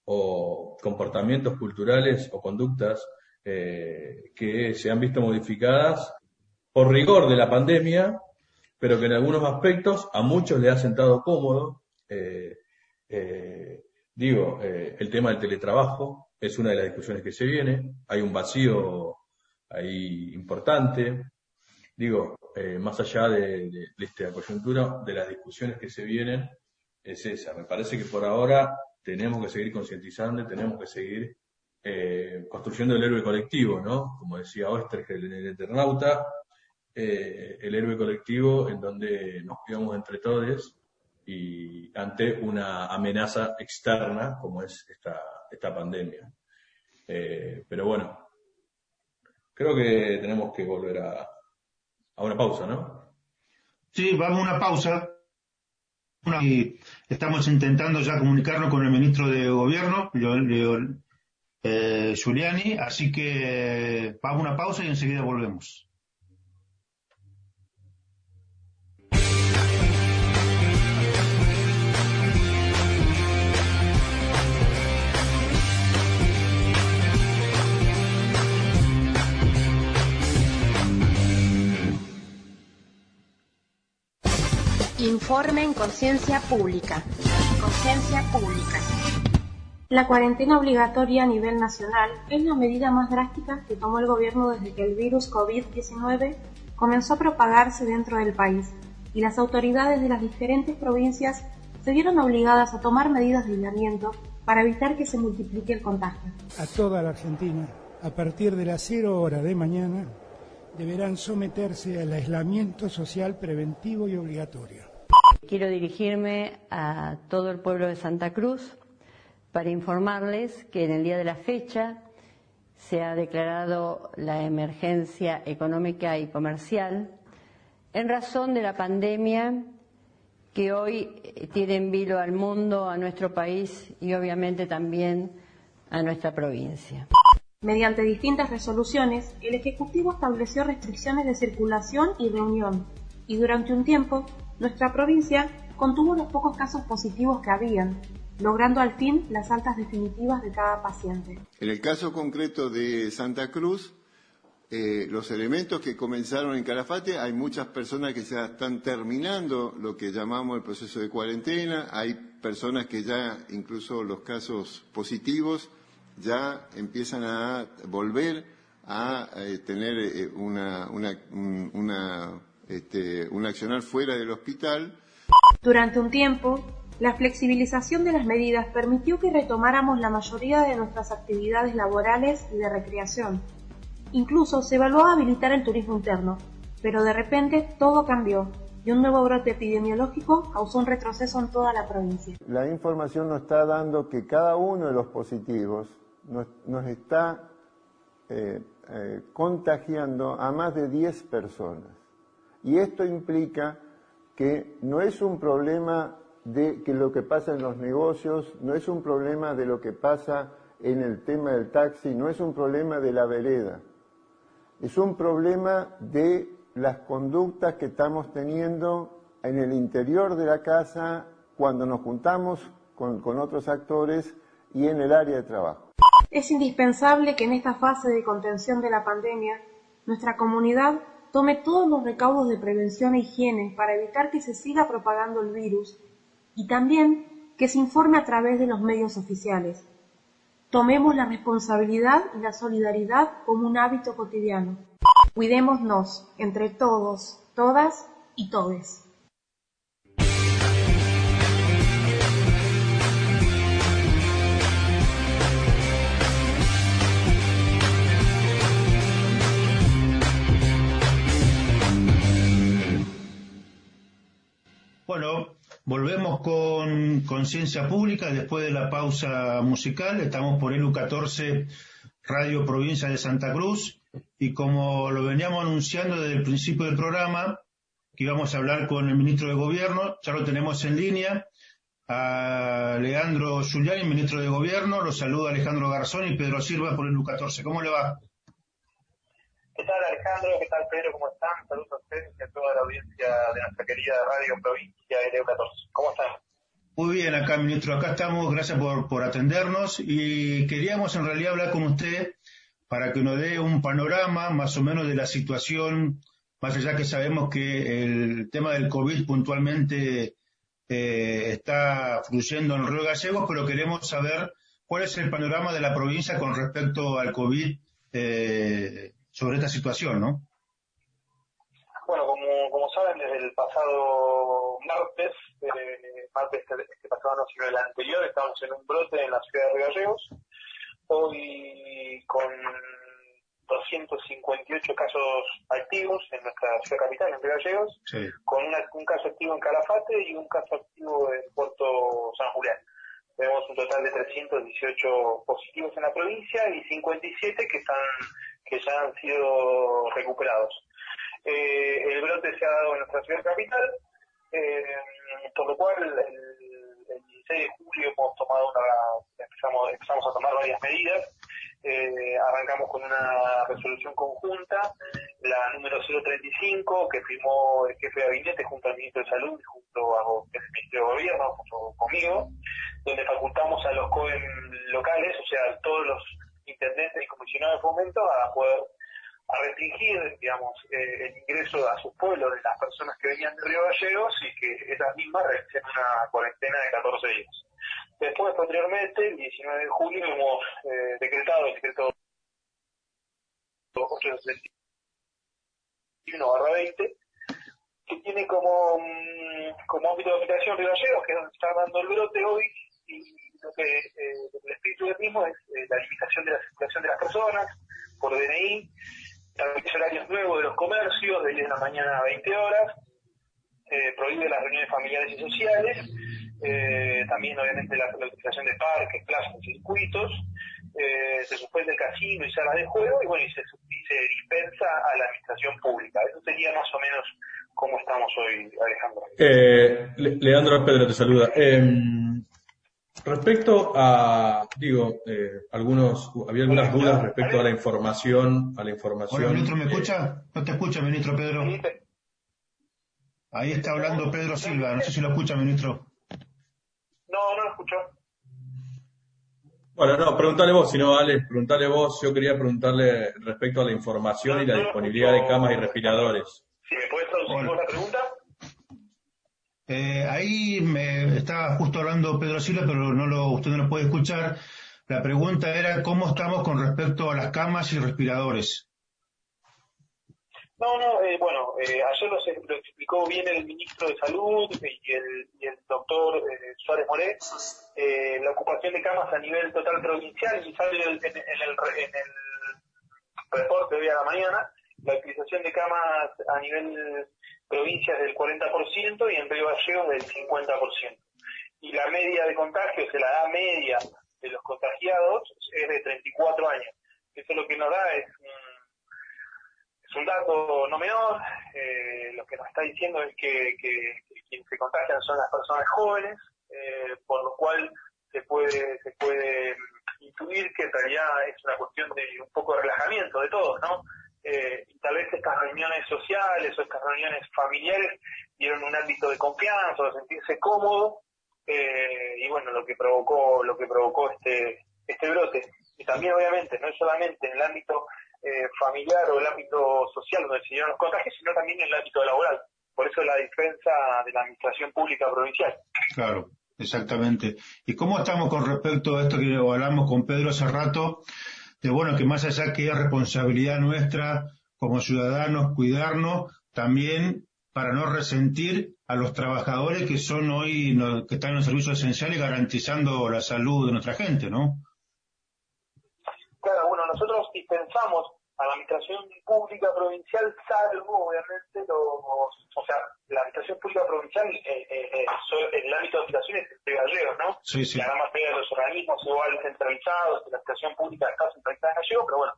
o, comportamientos culturales o conductas que se han visto modificadas por rigor de la pandemia, pero que en algunos aspectos a muchos le ha sentado cómodo. Eh, eh, digo, eh, el tema del teletrabajo es una de las discusiones que se viene. Hay un vacío ahí importante. Digo, más allá de, esta coyuntura, de las discusiones que se vienen, es esa. Me parece que por ahora tenemos que seguir concientizando, tenemos que seguir construyendo el héroe colectivo, ¿no? Como decía Oestergel en el Eternauta, eh, el héroe colectivo en donde nos cuidamos entre todos y ante una amenaza externa como es esta, esta pandemia. Eh, pero bueno, creo que tenemos que volver a, a una pausa, ¿no? Sí, vamos a una pausa. Y estamos intentando ya comunicarnos con el ministro de Gobierno, eh, Giuliani, así que vamos a una pausa y enseguida volvemos. Informe en Conciencia Pública. Conciencia Pública. La cuarentena obligatoria a nivel nacional es la medida más drástica que tomó el gobierno desde que el virus COVID-19 comenzó a propagarse dentro del país y las autoridades de las diferentes provincias se vieron obligadas a tomar medidas de aislamiento para evitar que se multiplique el contagio. A toda la Argentina, a partir de las cero hora de mañana, deberán someterse al aislamiento social preventivo y obligatorio. Quiero dirigirme a todo el pueblo de Santa Cruz para informarles que en el día de la fecha se ha declarado la emergencia económica y comercial en razón de la pandemia que hoy tiene en vilo al mundo, a nuestro país y obviamente también a nuestra provincia. Mediante distintas resoluciones, el Ejecutivo estableció restricciones de circulación y reunión, y durante un tiempo nuestra provincia contuvo los pocos casos positivos que habían, logrando al fin las altas definitivas de cada paciente. En el caso concreto de Santa Cruz, eh, los elementos que comenzaron en Calafate, hay muchas personas que ya están terminando lo que llamamos el proceso de cuarentena, hay personas que ya, incluso los casos positivos, ya empiezan a volver a eh, tener eh, una, este, un accionar fuera del hospital. Durante un tiempo, la flexibilización de las medidas permitió que retomáramos la mayoría de nuestras actividades laborales y de recreación. Incluso se evaluó habilitar el turismo interno, pero de repente todo cambió y un nuevo brote epidemiológico causó un retroceso en toda la provincia. La información nos está dando que cada uno de los positivos nos, está eh, eh, contagiando a más de 10 personas. Y esto implica que no es un problema de que lo que pasa en los negocios, no es un problema de lo que pasa en el tema del taxi, no es un problema de la vereda, es un problema de las conductas que estamos teniendo en el interior de la casa cuando nos juntamos con, con otros actores y en el área de trabajo. Es indispensable que en esta fase de contención de la pandemia nuestra comunidad tome todos los recaudos de prevención e higiene para evitar que se siga propagando el virus y también que se informe a través de los medios oficiales. Tomemos la responsabilidad y la solidaridad como un hábito cotidiano. Cuidémonos entre todos, todas y todes. Bueno, volvemos con Conciencia Pública después de la pausa musical. Estamos por ELU 14, Radio Provincia de Santa Cruz. Y como lo veníamos anunciando desde el principio del programa, que íbamos a hablar con el ministro de Gobierno, ya lo tenemos en línea, a Leandro Zuliani, ministro de Gobierno. Los saluda Alejandro Garzón y Pedro Silva por ELU 14. ¿Cómo le va? ¿Qué tal Alejandro? ¿Qué tal Pedro? ¿Cómo están? Saludos a ustedes y a toda la audiencia de nuestra querida Radio Provincia LU 14. ¿Cómo están? Muy bien, acá ministro, acá estamos, gracias por, por atendernos y queríamos en realidad hablar con usted para que nos dé un panorama más o menos de la situación, más allá que sabemos que el tema del COVID puntualmente eh, está fluyendo en Río Gallegos, pero queremos saber cuál es el panorama de la provincia con respecto al COVID eh, sobre esta situación, ¿no? Bueno, como, como saben, desde el pasado martes, eh, martes este, pasado no, sino el anterior, estamos en un brote en la ciudad de Río Gallegos. Hoy con 258 casos activos en nuestra ciudad capital, en Río Gallegos, Sí. con una- un caso activo en Calafate y un caso activo en Puerto San Julián. Tenemos un total de 318 positivos en la provincia y 57 que están que ya han sido recuperados. Eh, el brote se ha dado en nuestra ciudad capital, eh, por lo cual el, el 16 de julio hemos tomado una, empezamos, empezamos a tomar varias medidas. Eh, arrancamos con una resolución conjunta, la número 035, que firmó el jefe de gabinete junto al ministro de Salud y junto al ministro de Gobierno, junto conmigo, donde facultamos a los COEM locales, o sea, a todos los intendentes y comisionados de fomento, a poder a restringir, digamos, eh, el ingreso a sus pueblos de las personas que venían de Río Gallegos y que esas mismas realicen una cuarentena de 14 días. Después, posteriormente, el 19 de julio, hemos eh, decretado el decreto 861-20, que tiene como, mm, como ámbito de aplicación Río Gallegos, que es donde está dando el brote hoy, y lo que eh, el espíritu del mismo es eh, la limitación de la circulación de las personas por DNI, establece horarios nuevos de los comercios, de 10 de la mañana a 20 horas, eh, prohíbe las reuniones familiares y sociales, eh, también obviamente la, utilización de parques, plazas circuitos, eh, se suspende el casino y salas de juego y bueno, y se, dispensa a la administración pública. Eso sería más o menos cómo estamos hoy, Alejandro. Eh, Le- Leandro Pedro te saluda. Em, respecto a, digo, eh, algunos, había algunas dudas respecto a la información, a la información. Hola, ministro, ¿me eh, escucha? No te escucha, ministro Pedro. Ahí está hablando Pedro Silva, no sé si lo escucha, ministro. No, no lo escucho. Bueno, no, preguntale vos, si no, Alex, preguntale vos. Yo quería preguntarle respecto a la información y la disponibilidad de camas y respiradores. Si me puedes traducir vos la pregunta. Eh, ahí me estaba justo hablando Pedro Silva, pero no lo, usted no lo puede escuchar. La pregunta era cómo estamos con respecto a las camas y respiradores. No, no, eh, bueno, eh, ayer lo, lo explicó bien el ministro de Salud y el, y el doctor eh, Suárez Moré, eh, la ocupación de camas a nivel total provincial, y sale en, en- el, en el reporte de hoy a la mañana, la utilización de camas a nivel provincia es del 40% y en Río Gallegos del 50%. Y la media de contagios, la edad media de los contagiados es de 34 años. Eso lo que nos da es un es un dato no menor, eh, lo que nos está diciendo es que, que- que quienes se contagian son las personas jóvenes, eh, por lo cual se puede, se puede intuir que en realidad es una cuestión de un poco de relajamiento de todos, ¿no? Eh, y tal vez estas reuniones sociales o estas reuniones familiares dieron un ámbito de confianza, de sentirse cómodo, eh, y bueno, lo que provocó, lo que provocó este, este brote. Y también obviamente, no solamente en el ámbito eh, familiar o el ámbito social donde se dieron los contagios, sino también en el ámbito laboral. Por eso la defensa de la administración pública provincial. Claro, exactamente. ¿Y cómo estamos con respecto a esto que hablamos con Pedro hace rato? De bueno, que más allá que es responsabilidad nuestra como ciudadanos cuidarnos, también para no resentir a los trabajadores que son hoy, que están en los servicios esenciales garantizando la salud de nuestra gente, ¿no? Claro, bueno, nosotros dispensamos a la administración pública provincial, salvo obviamente los, o sea, la administración pública provincial eh, eh, eh en el ámbito de aplicación es de gallegos, ¿no? Sí, sí. La gran mayoría de los organismos igual centralizados, la administración pública está centralizada en gallegos, pero bueno,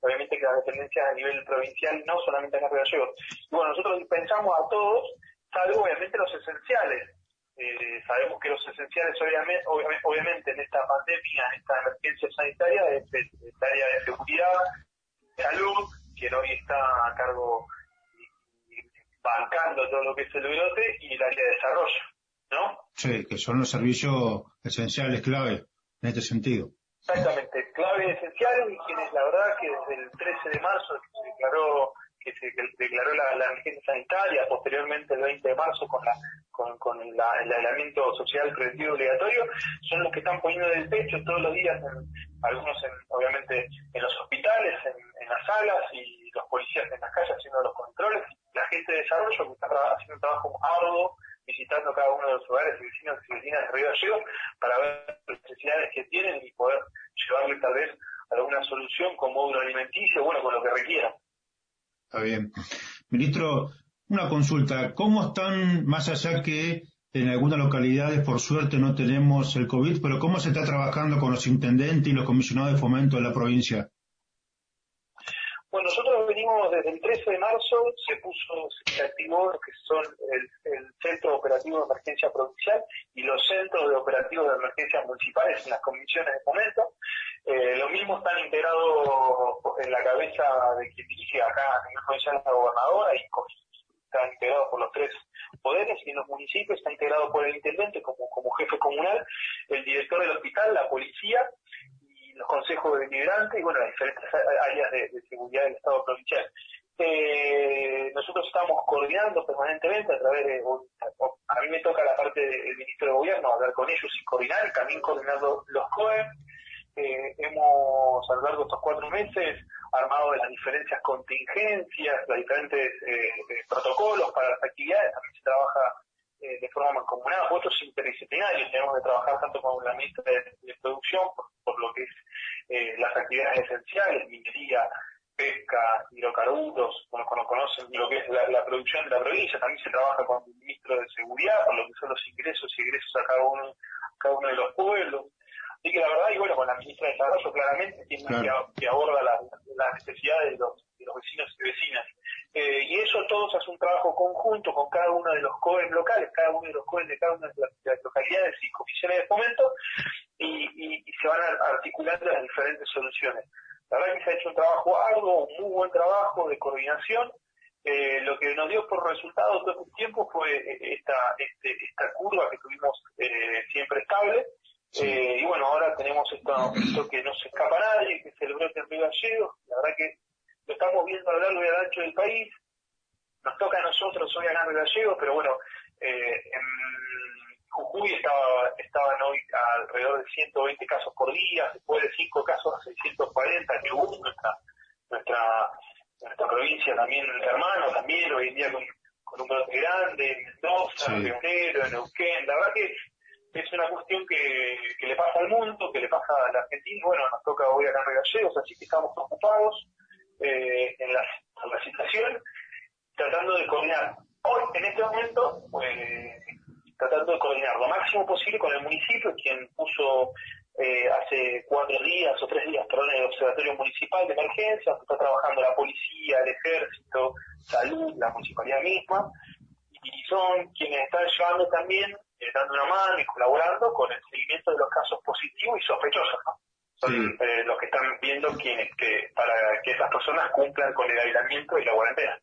obviamente que las dependencias a nivel provincial no solamente en los gallegos. Y bueno, nosotros dispensamos a todos, salvo obviamente los esenciales. Eh, sabemos que los esenciales obviamente, obviamente, en esta pandemia, en esta emergencia sanitaria, es el área de seguridad, salud, quien hoy está a cargo y, bancando todo lo que es el brote, y el área de desarrollo, ¿no? Sí, que son los servicios esenciales clave en este sentido. Exactamente, clave esenciales y quienes la verdad que desde el 13 de marzo que se declaró que se declaró la, emergencia sanitaria, posteriormente el 20 de marzo con la con, con el aislamiento social preventivo obligatorio, son los que están poniendo del pecho todos los días, algunos en, obviamente en los hospitales, en, las salas y los policías en las calles haciendo los controles, la gente de desarrollo que está haciendo un trabajo arduo visitando cada uno de los hogares y vecinos y vecinas de Río Gallegos para ver las necesidades que tienen y poder llevarle tal vez alguna solución con módulo alimenticio, bueno, con lo que requieran. Está bien. Ministro, una consulta. ¿Cómo están, más allá que en algunas localidades por suerte no tenemos el COVID, pero cómo se está trabajando con los intendentes y los comisionados de fomento de la provincia? Bueno, nosotros venimos desde el 13 de marzo, se puso, se activó lo que son el, Centro Operativo de Emergencia Provincial y los Centros de Operativos de Emergencia Municipales en las comisiones de fomento. Eh, lo mismo están integrados en la cabeza de quien dirige acá a nivel provincial la gobernadora y está integrado por los tres poderes y en los municipios está integrado por el intendente como, como jefe comunal, el director del hospital, la policía los consejos deliberantes y bueno, las diferentes áreas de, seguridad del Estado provincial. Eh, nosotros estamos coordinando permanentemente a través de, a mí me toca la parte del ministro de Gobierno, hablar con ellos y coordinar, y también coordinando los COE. Eh, hemos a lo largo de estos cuatro meses armado de las diferentes contingencias, los diferentes eh, protocolos para las actividades, también se trabaja eh, de forma mancomunada, otros interdisciplinarios, tenemos que trabajar tanto con la ministra de, producción, por, lo que es eh, las actividades esenciales, minería, pesca, hidrocarburos, bueno, cuando conocen lo que es la, producción de la provincia, también se trabaja con el ministro de Seguridad, por lo que son los ingresos y egresos a cada uno, cada uno de los pueblos. Así que la verdad, y bueno, con la ministra de Desarrollo claramente, tiene que, aborda las necesidades de los, de los vecinos y vecinas. Eh, y eso todos hace un trabajo conjunto con cada uno de los COEs locales, cada uno de los COEs de cada una de las, localidades y comisiones de fomento, y, se van articulando las diferentes soluciones. La verdad que se ha hecho un trabajo arduo, un muy buen trabajo de coordinación. Eh, lo que nos dio por resultado todo este tiempo fue eh, esta, este, esta curva que tuvimos siempre estable. Y bueno, ahora tenemos esto, esto, que no se escapa a nadie, que es el brote en Río Gallegos. La verdad que lo estamos viendo a lo largo y al ancho del país. Nos toca a nosotros hoy ganar el gallego, pero bueno, eh, en Jujuy estaba, estaban hoy alrededor de 120 casos por día, después de 5 casos a 640 que hubo nuestra, nuestra, nuestra provincia también hermano, también hoy en día con, un brote grande, en Mendoza, en Leonero, en Neuquén, la verdad que es una cuestión que, le pasa al mundo, que le pasa a la Argentina, bueno, nos toca hoy acá en Gallegos, así que estamos preocupados, eh, en, la, situación, tratando de coordinar. Hoy, en este momento, pues, tratando de coordinar lo máximo posible con el municipio, quien puso eh, hace cuatro días o tres días, perdón, el Observatorio Municipal de Emergencia, está trabajando la policía, el ejército, salud, la municipalidad misma, y son quienes están llevando también, eh, dando una mano y colaborando con el seguimiento de los casos positivos y sospechosos, ¿no? son eh, los que están viendo que, para que esas personas cumplan con el aislamiento y la cuarentena.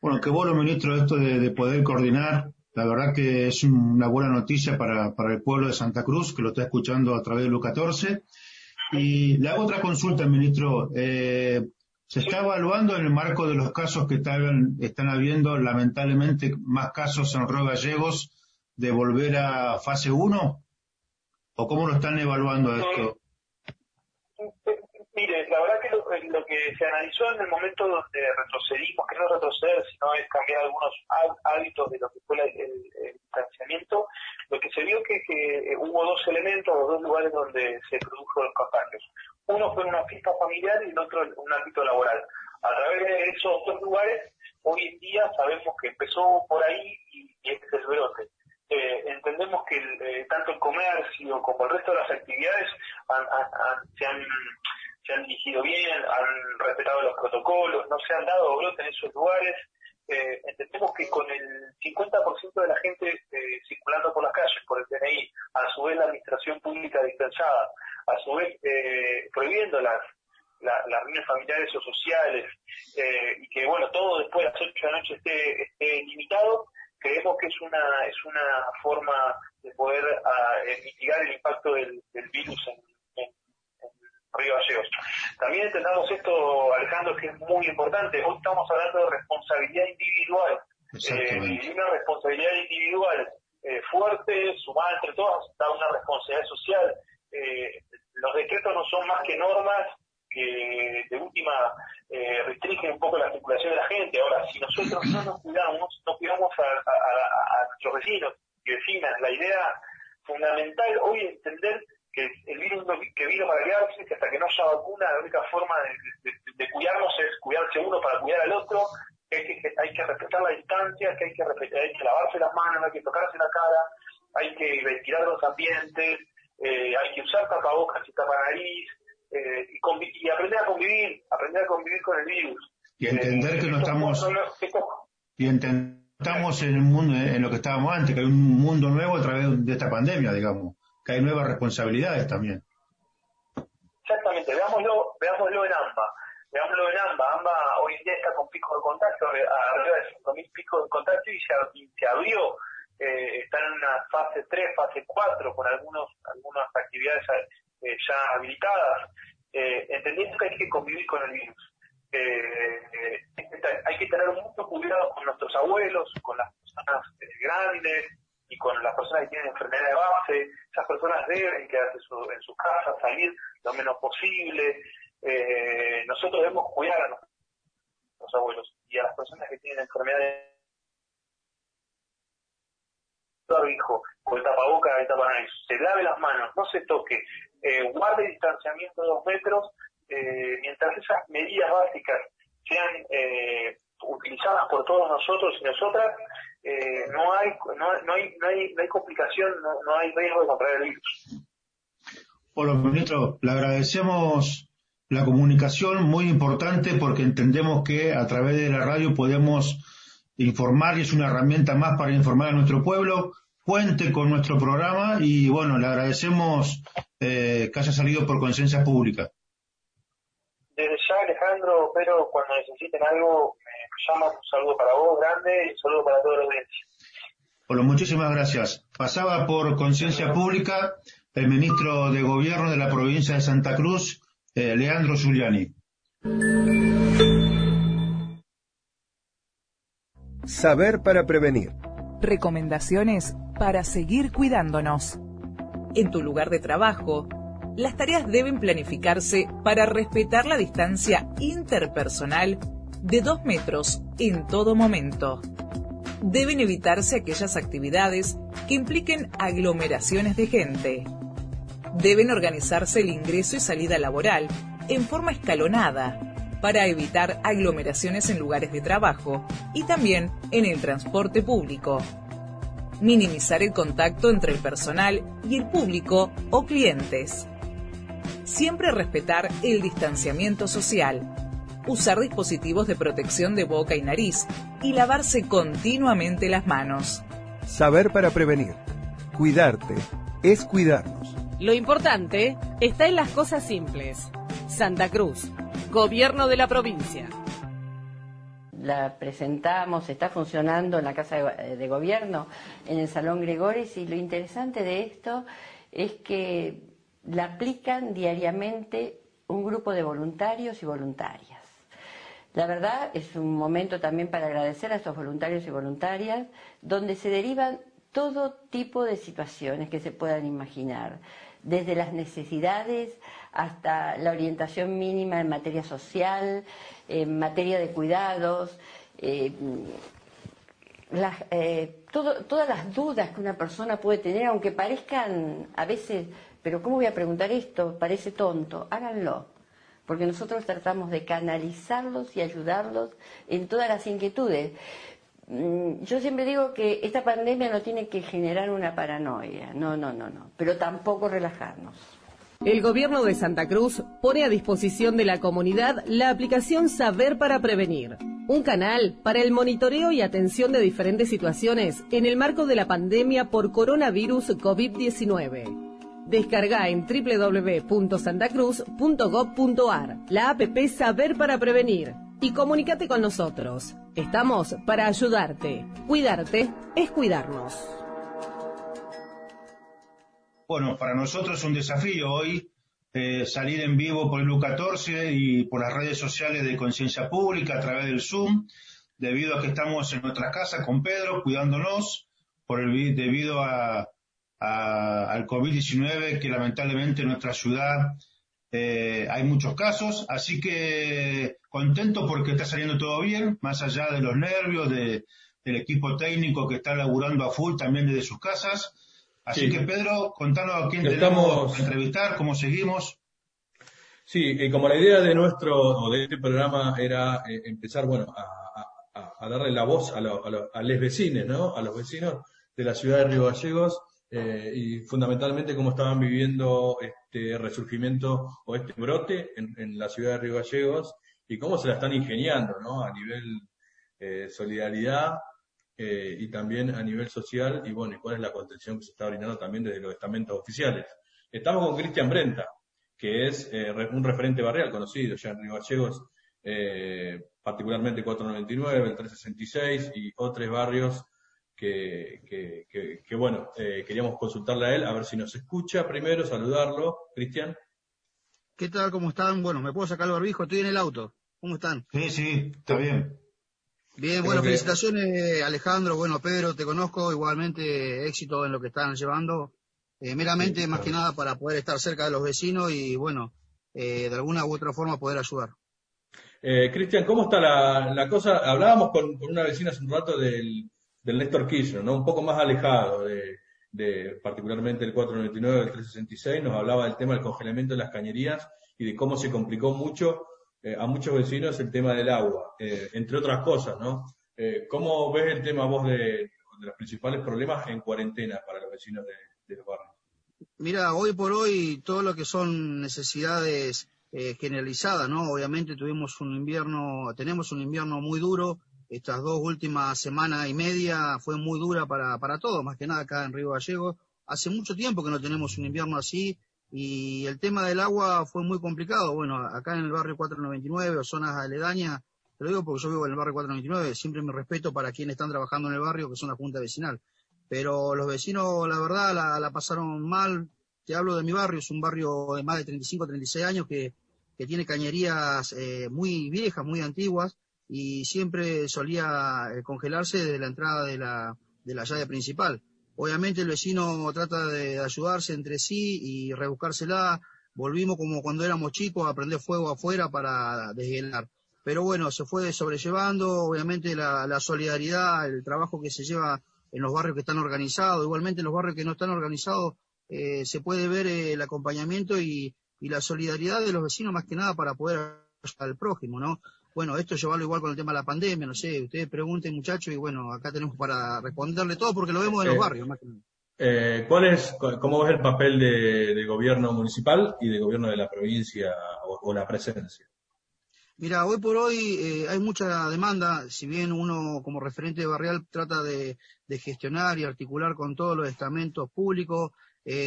Bueno, qué bueno, ministro, esto de, poder coordinar. La verdad que es una buena noticia para, para el pueblo de Santa Cruz, que lo está escuchando a través de Lu 14. Y le hago otra consulta, ministro. Eh, ¿Se está evaluando en el marco de los casos que están, están habiendo, lamentablemente, más casos en Río Gallegos, de volver a fase 1? ¿O cómo lo están evaluando esto? Mire, la verdad que lo, que se analizó en el momento donde retrocedimos, que no retroceder, sino es cambiar algunos hábitos de lo que fue el, distanciamiento, lo que se vio que, que hubo dos elementos, dos lugares donde se produjo los contagios. Uno fue una fiesta familiar y el otro en un ámbito laboral. A través de esos dos lugares, hoy en día sabemos que empezó por ahí y, este es el brote. Eh, entendemos que eh, tanto el comercio como el resto de las actividades se han se han dirigido bien, han respetado los protocolos, no se han dado brotes en esos lugares. Eh, entendemos que con el 50% de la gente eh, circulando por las calles, por el DNI, a su vez la administración pública dispensada, a su vez prohibiendo las, las reuniones familiares o sociales, y que bueno, todo después de las 8 de la noche esté, esté limitado, creemos que es una, es una forma de poder ah, mitigar el impacto del, del virus en, Río Gallegos. También entendamos esto, Alejandro, que es muy importante. Hoy estamos hablando de responsabilidad individual. Eh, y una responsabilidad individual eh, fuerte, sumada entre todas, está una responsabilidad social. Eh, los decretos no son más que normas que de última eh, restringen un poco la circulación de la gente. Ahora, si nosotros no nos cuidamos, no cuidamos a, nuestros vecinos y vecinas, la idea fundamental hoy es entender que el virus que vino para quedarse, que hasta que no haya vacuna, la única forma de, cuidarnos es cuidarse uno para cuidar al otro, que hay que, hay que respetar la distancia, que hay que, hay que lavarse las manos, hay que tocarse la cara, hay que ventilar los ambientes, eh, hay que usar tapabocas y tapanariz, eh, y, y, aprender a convivir, aprender a convivir con el virus. Y entender que no estamos... Y estamos en el mundo, en lo que estábamos antes, que hay un mundo nuevo a través de esta pandemia, digamos que hay nuevas responsabilidades también. Exactamente, veámoslo, veámoslo en AMBA. Veámoslo en AMBA. AMBA hoy en día está con picos de contacto, arriba de 5.000 picos de contacto y se, abrió. Eh, está en una fase 3, fase 4, con algunos, algunas actividades eh, ya habilitadas, eh, entendiendo que hay que convivir con el virus. Eh, hay que tener mucho cuidado con nuestros abuelos, con las personas grandes, y con las personas que tienen enfermedad de base, esas personas deben quedarse en su casa, salir lo menos posible. Nosotros debemos cuidar a nuestros abuelos y a las personas que tienen enfermedades hijo, con el tapaboca, el tapanariz, se lave las manos, no se toque, eh, guarde distanciamiento de dos metros, eh, mientras esas medidas básicas sean eh, utilizadas por todos nosotros y nosotras, eh, no, hay, no, no, hay, no, hay, no hay complicación, no, hay riesgo de contraer el virus. Bueno, ministro, le agradecemos la comunicación, muy importante porque entendemos que a través de la radio podemos informar y es una herramienta más para informar a nuestro pueblo. Cuente con nuestro programa y bueno, le agradecemos eh, que haya salido por conciencia pública. Desde ya, Alejandro, pero cuando necesiten algo, llama, un saludo para vos grande y un saludo para todos los oyentes. Bueno, muchísimas gracias. Pasaba por conciencia pública el ministro de Gobierno de la provincia de Santa Cruz, eh, Leandro Giuliani. Saber para prevenir. Recomendaciones para seguir cuidándonos. En tu lugar de trabajo, las tareas deben planificarse para respetar la distancia interpersonal de 2 metros en todo momento. Deben evitarse aquellas actividades que impliquen aglomeraciones de gente. Deben organizarse el ingreso y salida laboral en forma escalonada para evitar aglomeraciones en lugares de trabajo y también en el transporte público. Minimizar el contacto entre el personal y el público o clientes. Siempre respetar el distanciamiento social usar dispositivos de protección de boca y nariz y lavarse continuamente las manos. Saber para prevenir. Cuidarte es cuidarnos. Lo importante está en las cosas simples. Santa Cruz, Gobierno de la provincia. La presentamos, está funcionando en la Casa de, Gobierno, en el Salón Gregoris, y lo interesante de esto es que la aplican diariamente un grupo de voluntarios y voluntarias. La verdad es un momento también para agradecer a estos voluntarios y voluntarias, donde se derivan todo tipo de situaciones que se puedan imaginar, desde las necesidades hasta la orientación mínima en materia social, en materia de cuidados, eh, eh, todas las dudas que una persona puede tener, aunque parezcan a veces, pero ¿cómo voy a preguntar esto? Parece tonto, háganlo, porque nosotros tratamos de canalizarlos y ayudarlos en todas las inquietudes. Mm, yo siempre digo que esta pandemia no tiene que generar una paranoia, no, no, no, no, pero tampoco relajarnos. El gobierno de Santa Cruz pone a disposición de la comunidad la aplicación Saber para Prevenir, un canal para el monitoreo y atención de diferentes situaciones en el marco de la pandemia por coronavirus COVID-19. Descarga en www.santacruz.gov.ar la APP Saber para Prevenir y comunícate con nosotros. Estamos para ayudarte. Cuidarte es cuidarnos. Bueno, para nosotros es un desafío hoy eh, salir en vivo por el U14 y por las redes sociales de conciencia pública a través del Zoom, debido a que estamos en nuestra casa con Pedro cuidándonos, por el, debido a, al COVID-19 que lamentablemente en nuestra ciudad eh, hay muchos casos, así que contento porque está saliendo todo bien, más allá de los nervios del equipo técnico que está laburando a full también desde sus casas. Así que Pedro, contanos a quién tenemos que entrevistar, cómo seguimos. Sí, y como la idea de nuestro, o de este programa era eh, empezar, bueno, a, darle la voz a, a, los vecinos, ¿no? A los vecinos de la ciudad de Río Gallegos, eh, y fundamentalmente cómo estaban viviendo este resurgimiento o este brote en, la ciudad de Río Gallegos y cómo se la están ingeniando, ¿no? A nivel eh, solidaridad eh, y también a nivel social y bueno, y cuál es la contención que se está brindando también desde los estamentos oficiales. Estamos con Cristian Brenta, que es eh, un referente barrial conocido ya en Río Gallegos, eh, particularmente 499, el 366 y otros barrios que, que, que, bueno, queríamos consultarle a él, a ver si nos escucha primero, saludarlo. Cristian. ¿Qué tal? ¿Cómo están? Bueno, me puedo sacar el barbijo, estoy en el auto. ¿Cómo están? Sí, sí, está bien. Bien, bueno, felicitaciones Alejandro, bueno Pedro, te conozco, igualmente éxito en lo que están llevando, eh, meramente más que nada para poder estar cerca de los vecinos y bueno, eh, de alguna u otra forma poder ayudar. Eh, Cristian, ¿cómo está la, cosa? Hablábamos con, una vecina hace un rato del, del Néstor Kirchner, ¿no? Un poco más alejado de, de particularmente el 499, el 366, nos hablaba del tema del congelamiento de las cañerías y de cómo se complicó mucho eh, a muchos vecinos el tema del agua, eh, entre otras cosas, ¿no? Eh, ¿Cómo ves el tema vos de, los principales problemas en cuarentena para los vecinos de, los barrios? Mira, hoy por hoy todo lo que son necesidades generalizadas, ¿no? Obviamente tuvimos un invierno, tenemos un invierno muy duro, estas dos últimas semanas y media fue muy dura para, para todos, más que nada acá en Río Gallegos. Hace mucho tiempo que no tenemos un invierno así, y el tema del agua fue muy complicado. Bueno, acá en el barrio 499 o zonas aledañas, te lo digo porque yo vivo en el barrio 499, siempre me respeto para quienes están trabajando en el barrio, que son la junta vecinal. Pero los vecinos, la verdad, la, pasaron mal. Te hablo de mi barrio, es un barrio de más de 35, 36 años que, que tiene cañerías eh, muy viejas, muy antiguas, y siempre solía eh, congelarse desde la entrada de la, de la llave principal. Obviamente el vecino trata de ayudarse entre sí y rebuscársela. Volvimos como cuando éramos chicos a prender fuego afuera para deshielar. Pero bueno, se fue sobrellevando, obviamente la, solidaridad, el trabajo que se lleva en los barrios que están organizados, igualmente en los barrios que no están organizados, eh, se puede ver el acompañamiento y, y, la solidaridad de los vecinos más que nada para poder ayudar al prójimo, ¿no? Bueno, esto llevarlo igual con el tema de la pandemia, no sé, ustedes pregunten muchachos y bueno, acá tenemos para responderle todo porque lo vemos en los eh, barrios. Más que nada. Eh, ¿Cuál es, cómo ves el papel de, gobierno municipal y de gobierno de la provincia o, la presencia? Mira, hoy por hoy eh, hay mucha demanda, si bien uno como referente barrial trata de, gestionar y articular con todos los estamentos públicos,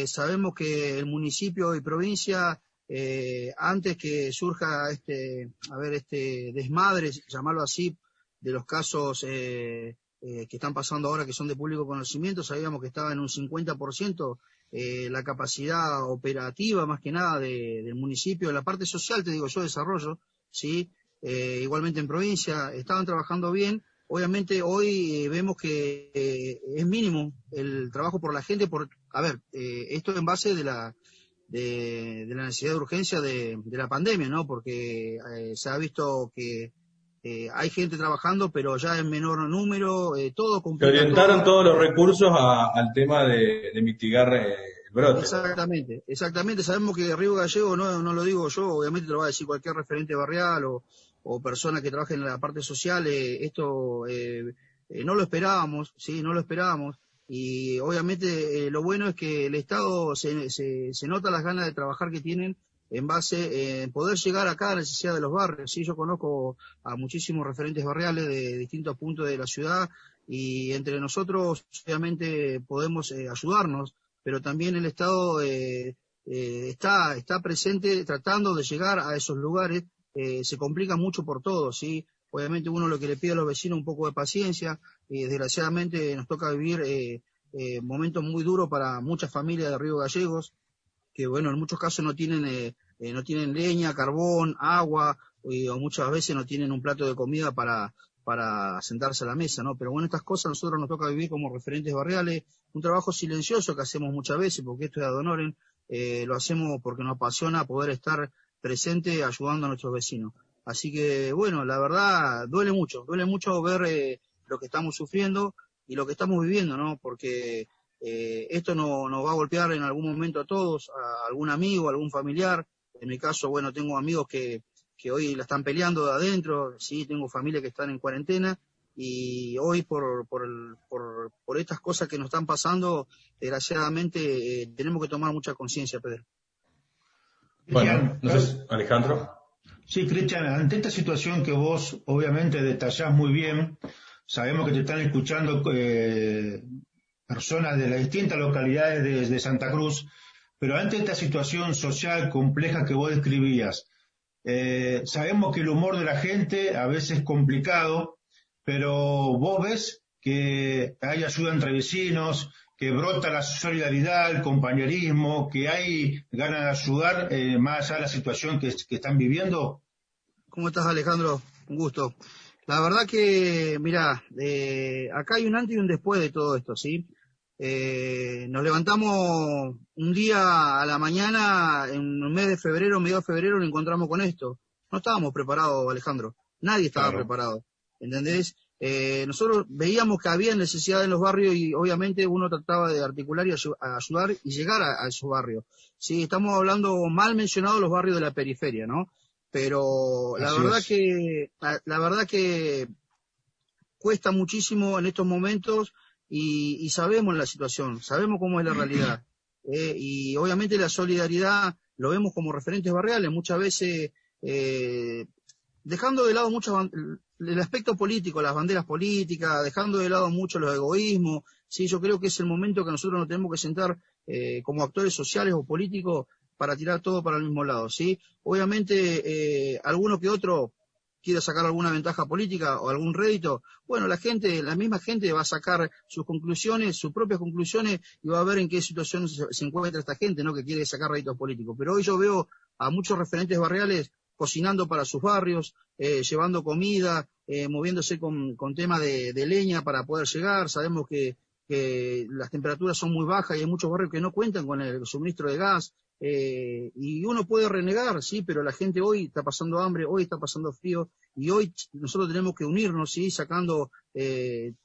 sabemos que el municipio y provincia eh, antes que surja este, a ver, este desmadre, llamarlo así, de los casos eh, eh, que están pasando ahora que son de público conocimiento, sabíamos que estaba en un 50% eh, la capacidad operativa, más que nada, del municipio, la parte social, te digo yo, desarrollo, ¿sí? igualmente en provincia, estaban trabajando bien, obviamente hoy vemos que es mínimo el trabajo por la gente, por, a ver, eh, esto en base de la, de, la necesidad de urgencia de, la pandemia, ¿no? Porque se ha visto que hay gente trabajando, pero ya en menor número, todo Se orientaron todos los recursos al tema de, mitigar el brote. Exactamente, exactamente. Sabemos que Río Gallego, no, no lo digo yo, obviamente te lo va a decir cualquier referente barrial o, o personas que trabajen en la parte social, eh, esto eh, eh, no lo esperábamos, sí, no lo esperábamos. Y obviamente lo bueno es que el Estado se, se, nota las ganas de trabajar que tienen en base en poder llegar a cada necesidad de los barrios. Sí, yo conozco a muchísimos referentes barriales de distintos puntos de la ciudad y entre nosotros obviamente podemos ayudarnos, pero también el Estado está, está presente tratando de llegar a esos lugares eh, se complica mucho por todo, ¿sí? Obviamente uno lo que le pide a los vecinos un poco de paciencia, y desgraciadamente nos toca vivir eh, eh, momentos muy duros para muchas familias de Río Gallegos, que bueno, en muchos casos no tienen, no tienen leña, carbón, agua, o muchas veces no tienen un plato de comida para, para sentarse a la mesa, ¿no? Pero bueno, estas cosas nosotros nos toca vivir como referentes barriales, un trabajo silencioso que hacemos muchas veces, porque esto es ad honorem, lo hacemos porque nos apasiona poder estar presente ayudando a nuestros vecinos. Así que, bueno, la verdad, duele mucho, duele mucho ver eh, lo que estamos sufriendo y lo que estamos viviendo, ¿no? Porque eh, esto nos no va a golpear en algún momento a todos, a algún amigo, a algún familiar. En mi caso, bueno, tengo amigos que, que hoy la están peleando de adentro, sí, tengo familia que están en cuarentena y hoy por, por, por, por estas cosas que nos están pasando, desgraciadamente eh, tenemos que tomar mucha conciencia, Pedro. Bueno, entonces, Alejandro. Sí, Cristian, ante esta situación que vos obviamente detallás muy bien, sabemos que te están escuchando eh, personas de las distintas localidades de, Santa Cruz, pero ante esta situación social compleja que vos describías, eh, sabemos que el humor de la gente a veces es complicado, pero vos ves que hay ayuda entre vecinos, que brota la solidaridad, el compañerismo, que hay ganas de ayudar eh, más allá de la situación que, están viviendo? ¿Cómo estás, Alejandro? Un gusto. La verdad que, mira, eh, acá hay un antes y un después de todo esto, ¿sí? Eh, nos levantamos un día a la mañana, en un mes de febrero, medio de febrero, nos encontramos con esto. No estábamos preparados, Alejandro. Nadie estaba preparado. ¿Entendés? Eh, nosotros veíamos que había necesidad en los barrios y obviamente uno trataba de articular y ayudar y llegar a, esos barrios. Sí, estamos hablando mal mencionados los barrios de la periferia, ¿no? Pero la verdad que la, verdad que cuesta muchísimo en estos momentos y, sabemos la situación, sabemos cómo es la realidad. <clears throat> Eh, y obviamente la solidaridad lo vemos como referentes barriales. Muchas veces eh, dejando de lado mucho el aspecto político, las banderas políticas, dejando de lado mucho los egoísmos, sí, yo creo que es el momento que nosotros nos tenemos que sentar eh, como actores sociales o políticos para tirar todo para el mismo lado, sí. Obviamente, eh, alguno que otro quiera sacar alguna ventaja política o algún rédito, bueno, la gente, la misma gente va a sacar sus conclusiones, sus propias conclusiones y va a ver en qué situación se, se encuentra esta gente, ¿no? Que quiere sacar réditos políticos. Pero hoy yo veo a muchos referentes barriales cocinando para sus barrios, eh, llevando comida, eh, moviéndose con, con tema de, leña para poder llegar. Sabemos que, las temperaturas son muy bajas y hay muchos barrios que no cuentan con el suministro de gas. Eh, y uno puede renegar, sí, pero la gente hoy está pasando hambre, hoy está pasando frío y hoy nosotros tenemos que unirnos, sí, sacando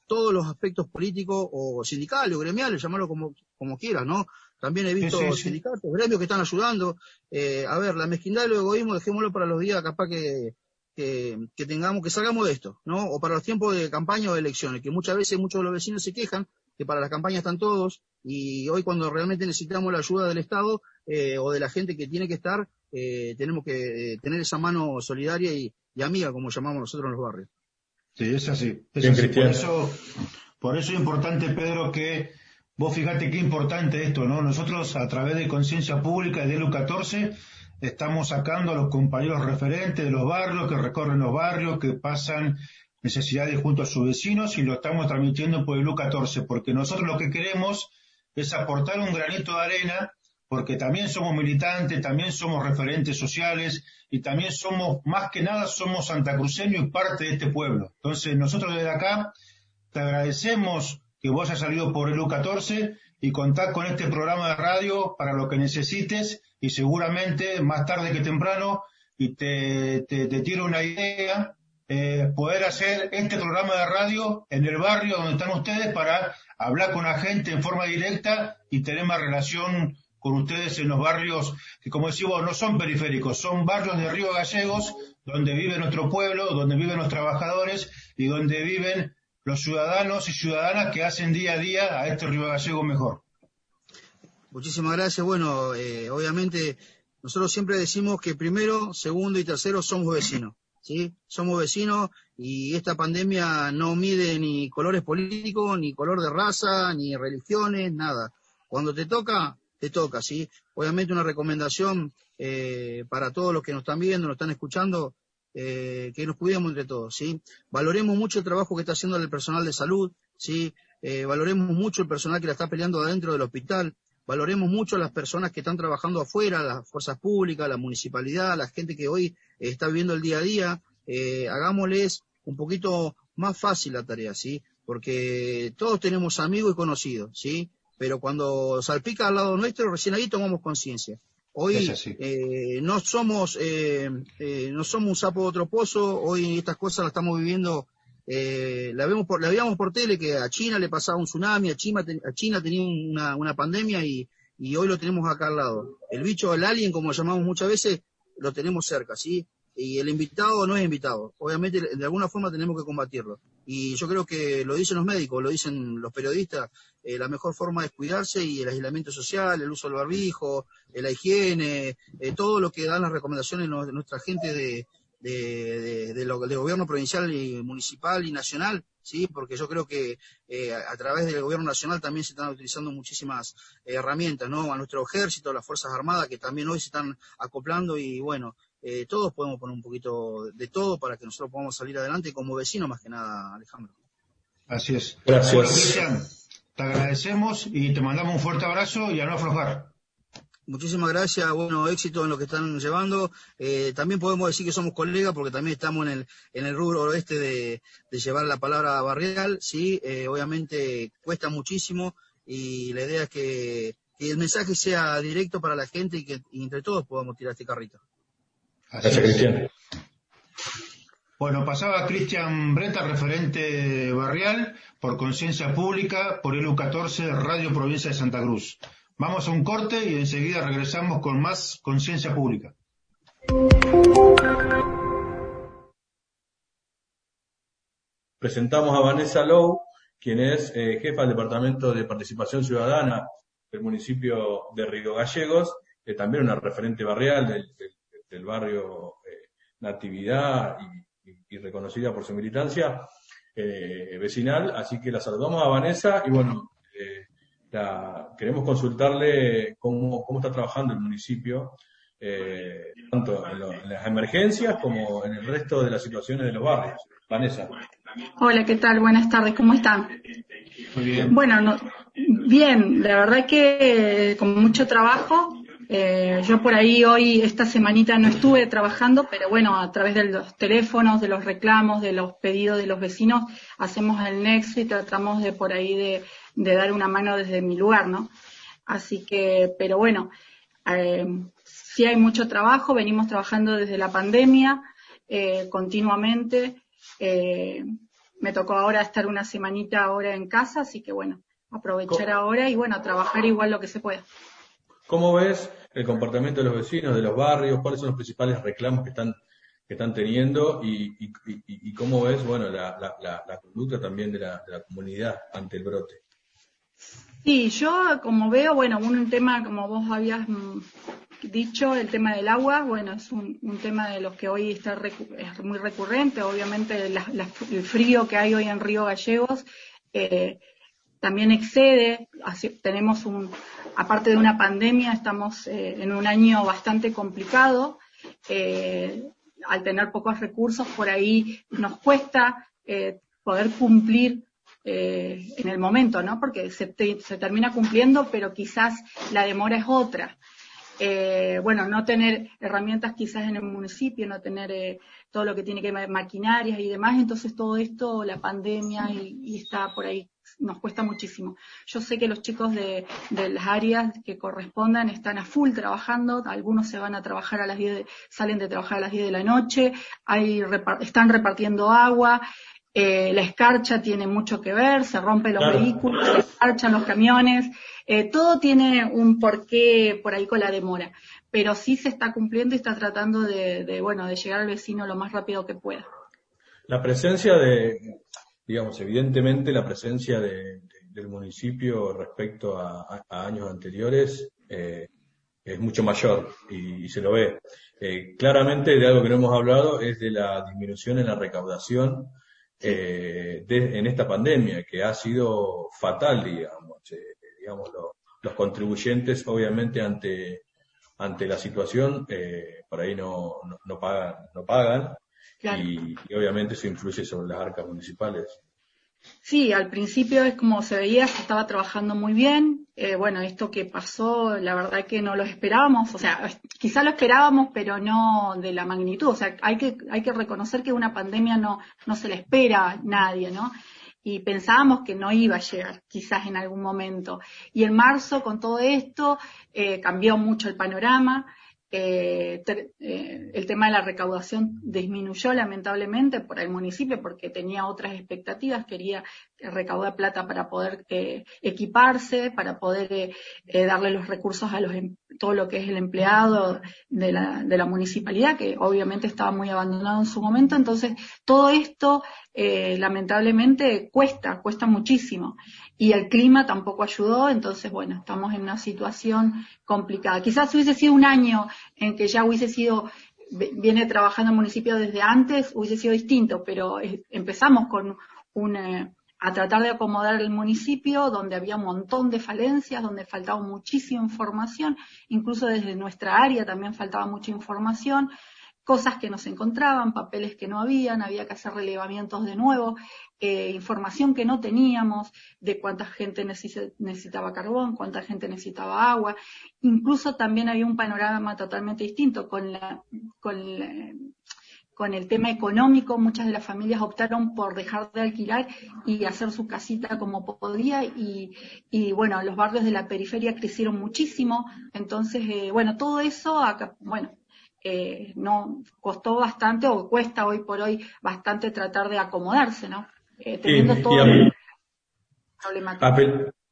todos los aspectos políticos o sindicales o gremiales, llamarlo como, como quieras, ¿no? También he visto sindicatos, gremios que están ayudando. Eh, a ver, la mezquindad y el egoísmo dejémoslo para los días capaz que, que, tengamos, que salgamos de esto, ¿no? O para los tiempos de campaña o de elecciones, que muchas veces muchos de los vecinos se quejan que para las campañas están todos y hoy cuando realmente necesitamos la ayuda del Estado eh, o de la gente que tiene que estar, eh, tenemos que tener esa mano solidaria y, amiga, como llamamos nosotros en los barrios. Sí, es así. Por, eso, por eso es importante, Pedro, que Vos fíjate qué importante esto, ¿no? Nosotros a través de Conciencia Pública y de LU14 estamos sacando a los compañeros referentes de los barrios, que recorren los barrios, que pasan necesidades junto a sus vecinos y lo estamos transmitiendo por el LU14, porque nosotros lo que queremos es aportar un granito de arena porque también somos militantes, también somos referentes sociales y también somos, más que nada, somos santacruceños y parte de este pueblo. Entonces, nosotros desde acá te agradecemos que vos hayas salido por el U14 y contar con este programa de radio para lo que necesites y seguramente más tarde que temprano y te, te, tiro una idea, eh, poder hacer este programa de radio en el barrio donde están ustedes para hablar con la gente en forma directa y tener más relación con ustedes en los barrios que, como decimos, no son periféricos, son barrios de Río Gallegos, donde vive nuestro pueblo, donde viven los trabajadores y donde viven los ciudadanos y ciudadanas que hacen día a día a este Río Gallego mejor. Muchísimas gracias. Bueno, eh, obviamente nosotros siempre decimos que primero, segundo y tercero somos vecinos. ¿sí? Somos vecinos y esta pandemia no mide ni colores políticos, ni color de raza, ni religiones, nada. Cuando te toca, te toca, ¿sí? Obviamente una recomendación eh, para todos los que nos están viendo, nos están escuchando, eh, que nos cuidemos entre todos, ¿sí? Valoremos mucho el trabajo que está haciendo el personal de salud, ¿sí? Eh, valoremos mucho el personal que la está peleando adentro del hospital, valoremos mucho a las personas que están trabajando afuera, las fuerzas públicas, la municipalidad, la gente que hoy está viviendo el día a día, eh, hagámosles un poquito más fácil la tarea, ¿sí? Porque todos tenemos amigos y conocidos, ¿sí? Pero cuando salpica al lado nuestro, recién ahí tomamos conciencia. Hoy eh, no somos eh, eh, no somos un sapo de otro pozo, hoy estas cosas las estamos viviendo, eh, la, vemos por, la veíamos por tele que a China le pasaba un tsunami, a China, a China tenía una, una pandemia y, y, hoy lo tenemos acá al lado. El bicho, el alien, como lo llamamos muchas veces, lo tenemos cerca, ¿sí? Y el invitado no es invitado. Obviamente, de alguna forma tenemos que combatirlo. Y yo creo que lo dicen los médicos, lo dicen los periodistas, eh, la mejor forma es cuidarse y el aislamiento social, el uso del barbijo, eh, la higiene, eh, todo lo que dan las recomendaciones de nuestra gente de, de, de, gobierno provincial y municipal y nacional, sí, porque yo creo que a través del gobierno nacional también se están utilizando muchísimas herramientas, ¿no? A nuestro ejército, a las fuerzas armadas que también hoy se están acoplando y bueno, eh, todos podemos poner un poquito de todo para que nosotros podamos salir adelante como vecinos más que nada, Alejandro. Así es. Gracias. Cristian, te agradecemos y te mandamos un fuerte abrazo y a no aflojar. Muchísimas gracias, bueno, éxito en lo que están llevando. Eh, también podemos decir que somos colegas porque también estamos en el, en el rubro oeste de, llevar la palabra barrial, sí, eh, obviamente cuesta muchísimo y la idea es que, que, el mensaje sea directo para la gente y que entre todos podamos tirar este carrito. Gracias, Cristian. Bueno, pasaba Cristian Breta, referente barrial, por Conciencia Pública, por el U14, Radio Provincia de Santa Cruz. Vamos a un corte y enseguida regresamos con más Conciencia Pública. Presentamos a Vanessa Lowe, quien es eh, jefa del Departamento de Participación Ciudadana del municipio de Río Gallegos, que también una referente barrial del del barrio eh, Natividad y, reconocida por su militancia eh, vecinal. Así que la saludamos a Vanessa y bueno, eh, queremos consultarle cómo, cómo está trabajando el municipio, tanto en, las emergencias como en el resto de las situaciones de los barrios. Vanessa. Hola, ¿qué tal? Buenas tardes, ¿cómo están? Muy bien. Bueno, bien, la verdad que con mucho trabajo, eh, yo por ahí hoy, esta semanita no estuve trabajando, pero bueno, a través de los teléfonos, de los reclamos, de los pedidos de los vecinos, hacemos el nexo y tratamos de por ahí de, dar una mano desde mi lugar, ¿no? Así que, pero bueno, eh, sí hay mucho trabajo, venimos trabajando desde la pandemia eh, continuamente. Eh, me tocó ahora estar una semanita ahora en casa, así que bueno, aprovechar ahora y bueno, trabajar igual lo que se pueda. ¿Cómo ves el comportamiento de los vecinos, de los barrios? ¿Cuáles son los principales reclamos que están, que están teniendo? Y, cómo ves, bueno, la, conducta también de la, comunidad ante el brote? Sí, yo como veo, bueno, un tema como vos habías mm, dicho, el tema del agua, bueno, es un, tema de los que hoy está es muy recurrente, obviamente el frío que hay hoy en Río Gallegos eh, también excede, tenemos un, aparte de una pandemia, estamos eh, en un año bastante complicado. Eh, al tener pocos recursos, por ahí nos cuesta eh, poder cumplir eh, en el momento, ¿no? Porque se, se termina cumpliendo, pero quizás la demora es otra. Bueno, no tener herramientas quizás en el municipio, no tener todo lo que tiene que ver maquinarias y demás, entonces todo esto, la pandemia y, está por ahí, nos cuesta muchísimo. Yo sé que los chicos de, las áreas que correspondan están a full trabajando, algunos se van a trabajar a las 10, salen de trabajar a las 10 de la noche, hay, están repartiendo agua, eh, la escarcha tiene mucho que ver, se rompen los vehículos, se escarchan los camiones, eh, todo tiene un porqué por ahí con la demora, pero sí se está cumpliendo y está tratando de, bueno, de llegar al vecino lo más rápido que pueda. La presencia de, digamos, evidentemente la presencia del municipio respecto a, años anteriores eh, es mucho mayor y, se lo ve. claramente de algo que no hemos hablado es de la disminución en la recaudación eh, en esta pandemia, que ha sido fatal, digamos. Eh, digamos los contribuyentes, obviamente, ante, ante la situación, eh, por ahí no, no, pagan, no pagan y, obviamente eso influye sobre las arcas municipales. Sí, al principio es como se veía, se estaba trabajando muy bien. Eh, bueno, esto que pasó, la verdad que no lo esperábamos. O sea, quizá lo esperábamos, pero no de la magnitud. O sea, hay que, hay que reconocer que una pandemia no, no se le espera a nadie, ¿no? Y pensábamos que no iba a llegar, quizás en algún momento. Y en marzo, con todo esto, eh, cambió mucho el panorama. Eh, eh, el tema de la recaudación disminuyó lamentablemente por el municipio porque tenía otras expectativas, quería recaudar plata para poder eh, equiparse, para poder darle los recursos a los, em, todo lo que es el empleado de la, municipalidad, que obviamente estaba muy abandonado en su momento. Entonces, todo esto lamentablemente cuesta, cuesta muchísimo y el clima tampoco ayudó, entonces bueno, estamos en una situación complicada. Quizás hubiese sido un año en que ya hubiese sido, viene trabajando el municipio desde antes, hubiese sido distinto, pero empezamos con un, eh, a tratar de acomodar el municipio donde había un montón de falencias, donde faltaba muchísima información, incluso desde nuestra área también faltaba mucha información cosas que no se encontraban, papeles que no habían, había que hacer relevamientos de nuevo, eh, información que no teníamos de cuánta gente necesitaba carbón, cuánta gente necesitaba agua. Incluso también había un panorama totalmente distinto con la, con con el tema económico, muchas de las familias optaron por dejar de alquilar y hacer su casita como podía y, y bueno, los barrios de la periferia crecieron muchísimo, entonces, eh, bueno, todo eso, acá, bueno, eh, no costó bastante o cuesta hoy por hoy bastante tratar de acomodarse, ¿no? Eh, teniendo todo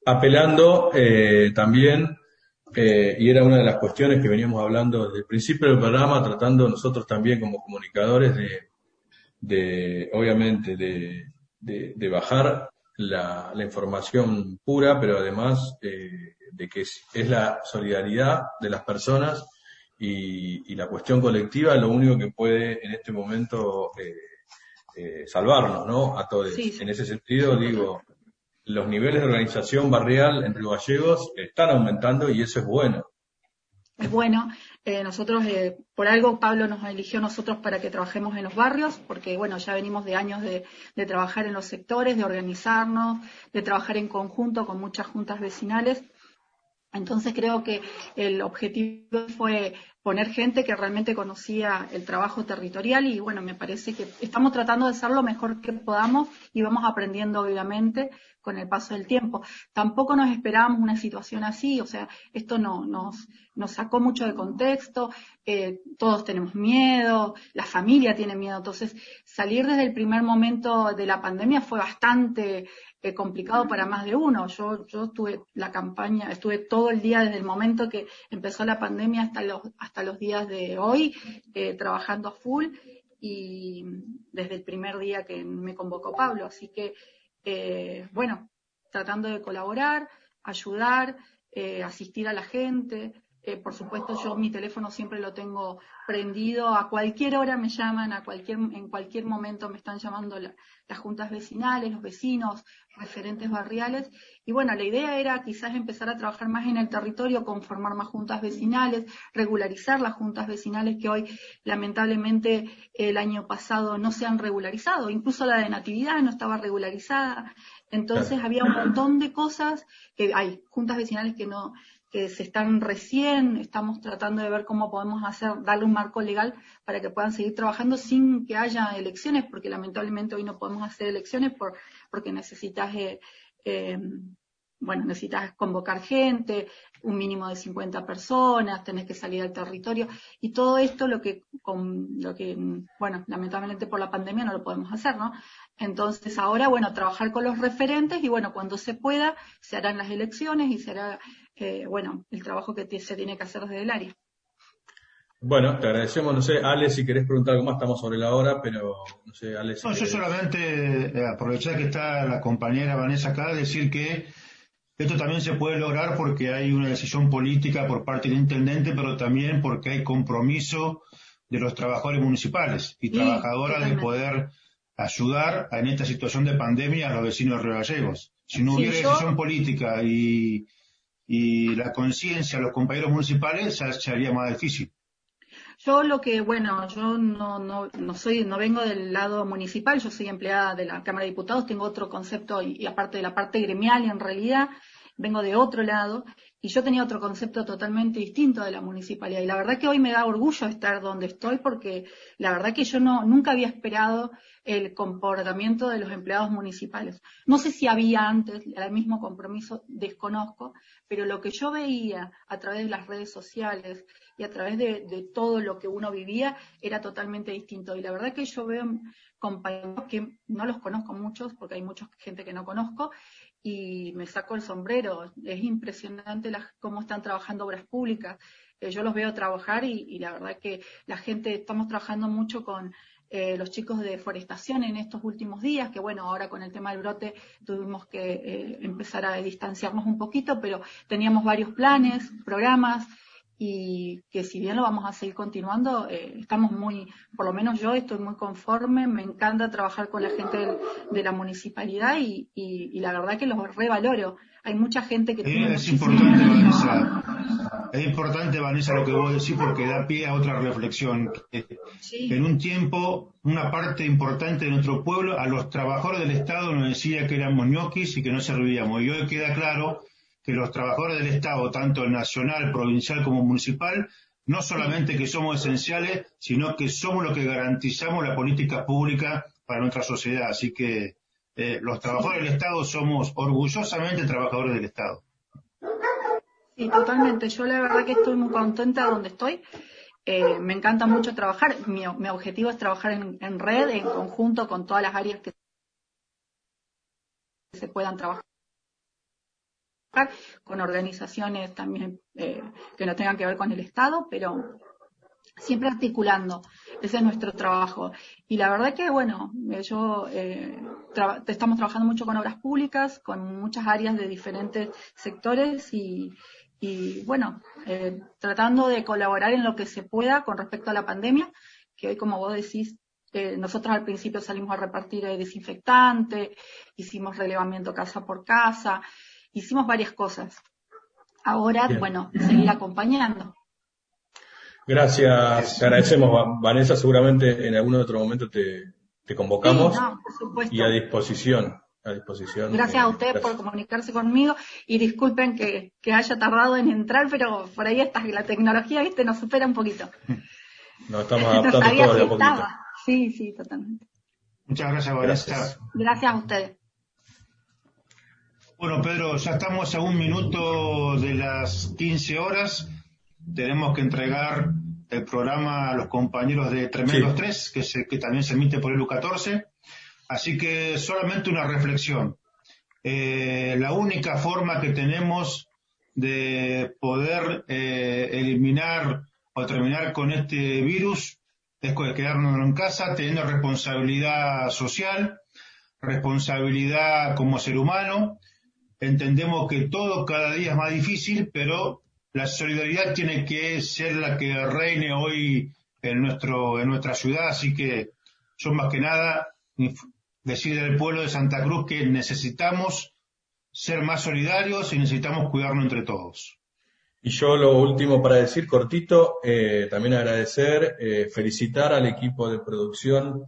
apelando eh, y era una de las cuestiones que veníamos hablando desde el principio del programa, tratando nosotros también como comunicadores de, obviamente, de, bajar la, información pura, pero además de que es la solidaridad de las personas y, la cuestión colectiva lo único que puede en este momento eh, eh, salvarnos, ¿no? A todos. En ese sentido, digo, los niveles de organización barrial en Río Gallegos están aumentando y eso es bueno. Es bueno. Eh, nosotros, por algo, Pablo nos eligió nosotros para que trabajemos en los barrios, porque, bueno, ya venimos de años de, de trabajar en los sectores, de organizarnos, de trabajar en conjunto con muchas juntas vecinales. Entonces creo que el objetivo fue poner gente que realmente conocía el trabajo territorial y bueno, me parece que estamos tratando de hacer lo mejor que podamos y vamos aprendiendo obviamente con el paso del tiempo. Tampoco nos esperábamos una situación así, o sea, esto no, nos, nos sacó mucho de contexto, eh, todos tenemos miedo, la familia tiene miedo, entonces salir desde el primer momento de la pandemia fue bastante eh, complicado para más de uno. Yo, yo estuve la campaña, estuve todo el día desde el momento que empezó la pandemia hasta los, hasta los días de hoy, eh, trabajando a full y desde el primer día que me convocó Pablo. Así que, eh, bueno, tratando de colaborar, ayudar, asistir a la gente, eh, por supuesto, yo mi teléfono siempre lo tengo prendido, a cualquier hora me llaman, a cualquier, en cualquier momento me están llamando las juntas vecinales, los vecinos, referentes barriales. Y bueno, la idea era quizás empezar a trabajar más en el territorio, conformar más juntas vecinales, regularizar las juntas vecinales que hoy lamentablemente el año pasado no se han regularizado, incluso la de Natividad no estaba regularizada. Entonces había un montón de cosas que hay juntas vecinales que no, que se están recién, estamos tratando de ver cómo podemos hacer, darle un marco legal para que puedan seguir trabajando sin que haya elecciones, porque lamentablemente hoy no podemos hacer elecciones por, porque necesitas, eh, eh, bueno, necesitas convocar gente, un mínimo de 50 personas, tenés que salir al territorio, y todo esto lo que, con, lo que, bueno, lamentablemente por la pandemia no lo podemos hacer, ¿no? Entonces ahora, bueno, trabajar con los referentes y bueno, cuando se pueda, se harán las elecciones y se bueno, el trabajo que se tiene que hacer desde el área. Bueno, te agradecemos, no sé, Ale, si querés preguntar algo más, estamos sobre la hora, pero no sé, Ale. no, yo solamente eh, aprovechar que está la compañera Vanessa acá, decir que esto también se puede lograr porque hay una decisión política por parte del intendente, pero también porque hay compromiso de los trabajadores municipales y trabajadoras de poder ayudar en esta situación de pandemia a los vecinos de Río Gallegos. Si no hubiera decisión política y y la conciencia de los compañeros municipales ya sería más difícil. Yo lo que, bueno, yo no, no, no soy, no vengo del lado municipal, yo soy empleada de la Cámara de Diputados, tengo otro concepto y, aparte de la parte gremial en realidad, vengo de otro lado y yo tenía otro concepto totalmente distinto de la municipalidad y la verdad que hoy me da orgullo estar donde estoy porque la verdad que yo no, nunca había esperado el comportamiento de los empleados municipales. No sé si había antes el mismo compromiso, desconozco, pero lo que yo veía a través de las redes sociales y a través de, todo lo que uno vivía era totalmente distinto. Y la verdad que yo veo compañeros que no los conozco muchos, porque hay mucha gente que no conozco, y me saco el sombrero. Es impresionante cómo están trabajando obras públicas. Eh, yo los veo trabajar y, y, la verdad que la gente, estamos trabajando mucho con eh, los chicos de forestación en estos últimos días, que bueno, ahora con el tema del brote tuvimos que eh, empezar a distanciarnos un poquito, pero teníamos varios planes, programas, y que si bien lo vamos a seguir continuando, eh, estamos muy, por lo menos yo estoy muy conforme, me encanta trabajar con la gente de la municipalidad y, y, la verdad que los revaloro. Hay mucha gente que tiene es importante, Vanessa, es importante, Vanessa, lo que vos decís porque da pie a otra reflexión. En un tiempo, una parte importante de nuestro pueblo, a los trabajadores del Estado nos decía que éramos ñoquis y que no servíamos. Y hoy queda claro que los trabajadores del Estado, tanto nacional, provincial como municipal, no solamente que somos esenciales, sino que somos los que garantizamos la política pública para nuestra sociedad. Así que eh, los trabajadores del Estado somos orgullosamente trabajadores del Estado. Sí, totalmente. Yo la verdad que estoy muy contenta donde estoy. Eh, me encanta mucho trabajar. Mi, objetivo es trabajar en red, en conjunto con todas las áreas que se puedan trabajar con organizaciones también eh, que no tengan que ver con el Estado, pero siempre articulando. Ese es nuestro trabajo. Y la verdad que, bueno, eh, yo eh, estamos trabajando mucho con obras públicas, con muchas áreas de diferentes sectores y, y bueno, tratando de colaborar en lo que se pueda con respecto a la pandemia, que hoy, como vos decís, nosotros al principio salimos a repartir desinfectante, hicimos relevamiento casa por casa, hicimos varias cosas. Ahora, bueno, seguir acompañando. Gracias, te agradecemos, Vanessa. Seguramente en algún otro momento te, convocamos y a disposición. A disposición. Gracias a eh, ustedes por comunicarse conmigo y disculpen que, haya tardado en entrar, pero por ahí está la tecnología, viste, nos supera un poquito. <laughs> Nos estamos adaptando todo de a poquito. Sí, sí, totalmente. Muchas gracias, Vanessa. Gracias a ustedes. Bueno, Pedro, ya estamos a un minuto de las 15 horas. Tenemos que entregar el programa a los compañeros de Tremendos 3, que, que también se emite por el U14. Así que solamente una reflexión. Eh, la única forma que tenemos de poder eh, eliminar o terminar con este virus es quedarnos en casa, teniendo responsabilidad social, responsabilidad como ser humano entendemos que todo cada día es más difícil, pero la solidaridad tiene que ser la que reine hoy en nuestro en nuestra ciudad, así que yo más que nada decirle al pueblo de Santa Cruz que necesitamos ser más solidarios y necesitamos cuidarnos entre todos. Y yo lo último para decir, cortito, eh, también agradecer, eh, felicitar al equipo de producción,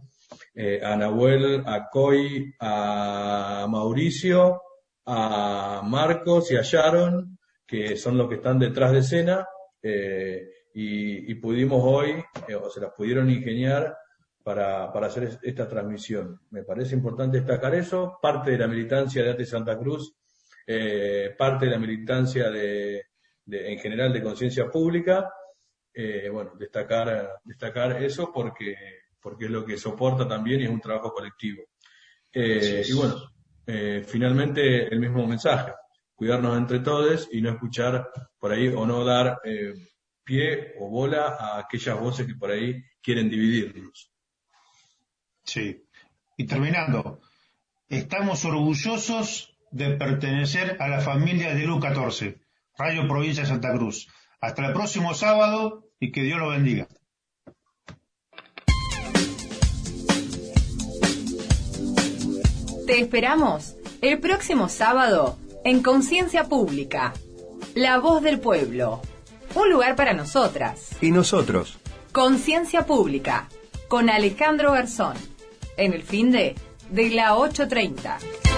eh, a Nahuel, a Coy, a Mauricio, a Marcos y a Sharon, que son los que están detrás de escena, y, y, pudimos hoy, o se las pudieron ingeniar para, para hacer esta transmisión. Me parece importante destacar eso, parte de la militancia de ATE Santa Cruz, eh, parte de la militancia de, en general de conciencia pública, eh, bueno, destacar, destacar eso porque, porque es lo que soporta también y es un trabajo colectivo. Eh, y bueno, finalmente el mismo mensaje, cuidarnos entre todos y no escuchar por ahí o no dar pie o bola a aquellas voces que por ahí quieren dividirnos. Sí. Y terminando, estamos orgullosos de pertenecer a la familia de LU14, Radio Provincia de Santa Cruz. Hasta el próximo sábado y que Dios lo bendiga. Te esperamos el próximo sábado en Conciencia Pública. La voz del pueblo. Un lugar para nosotras. Y nosotros. Conciencia Pública. Con Alejandro Garzón en el fin de, de la 8.30.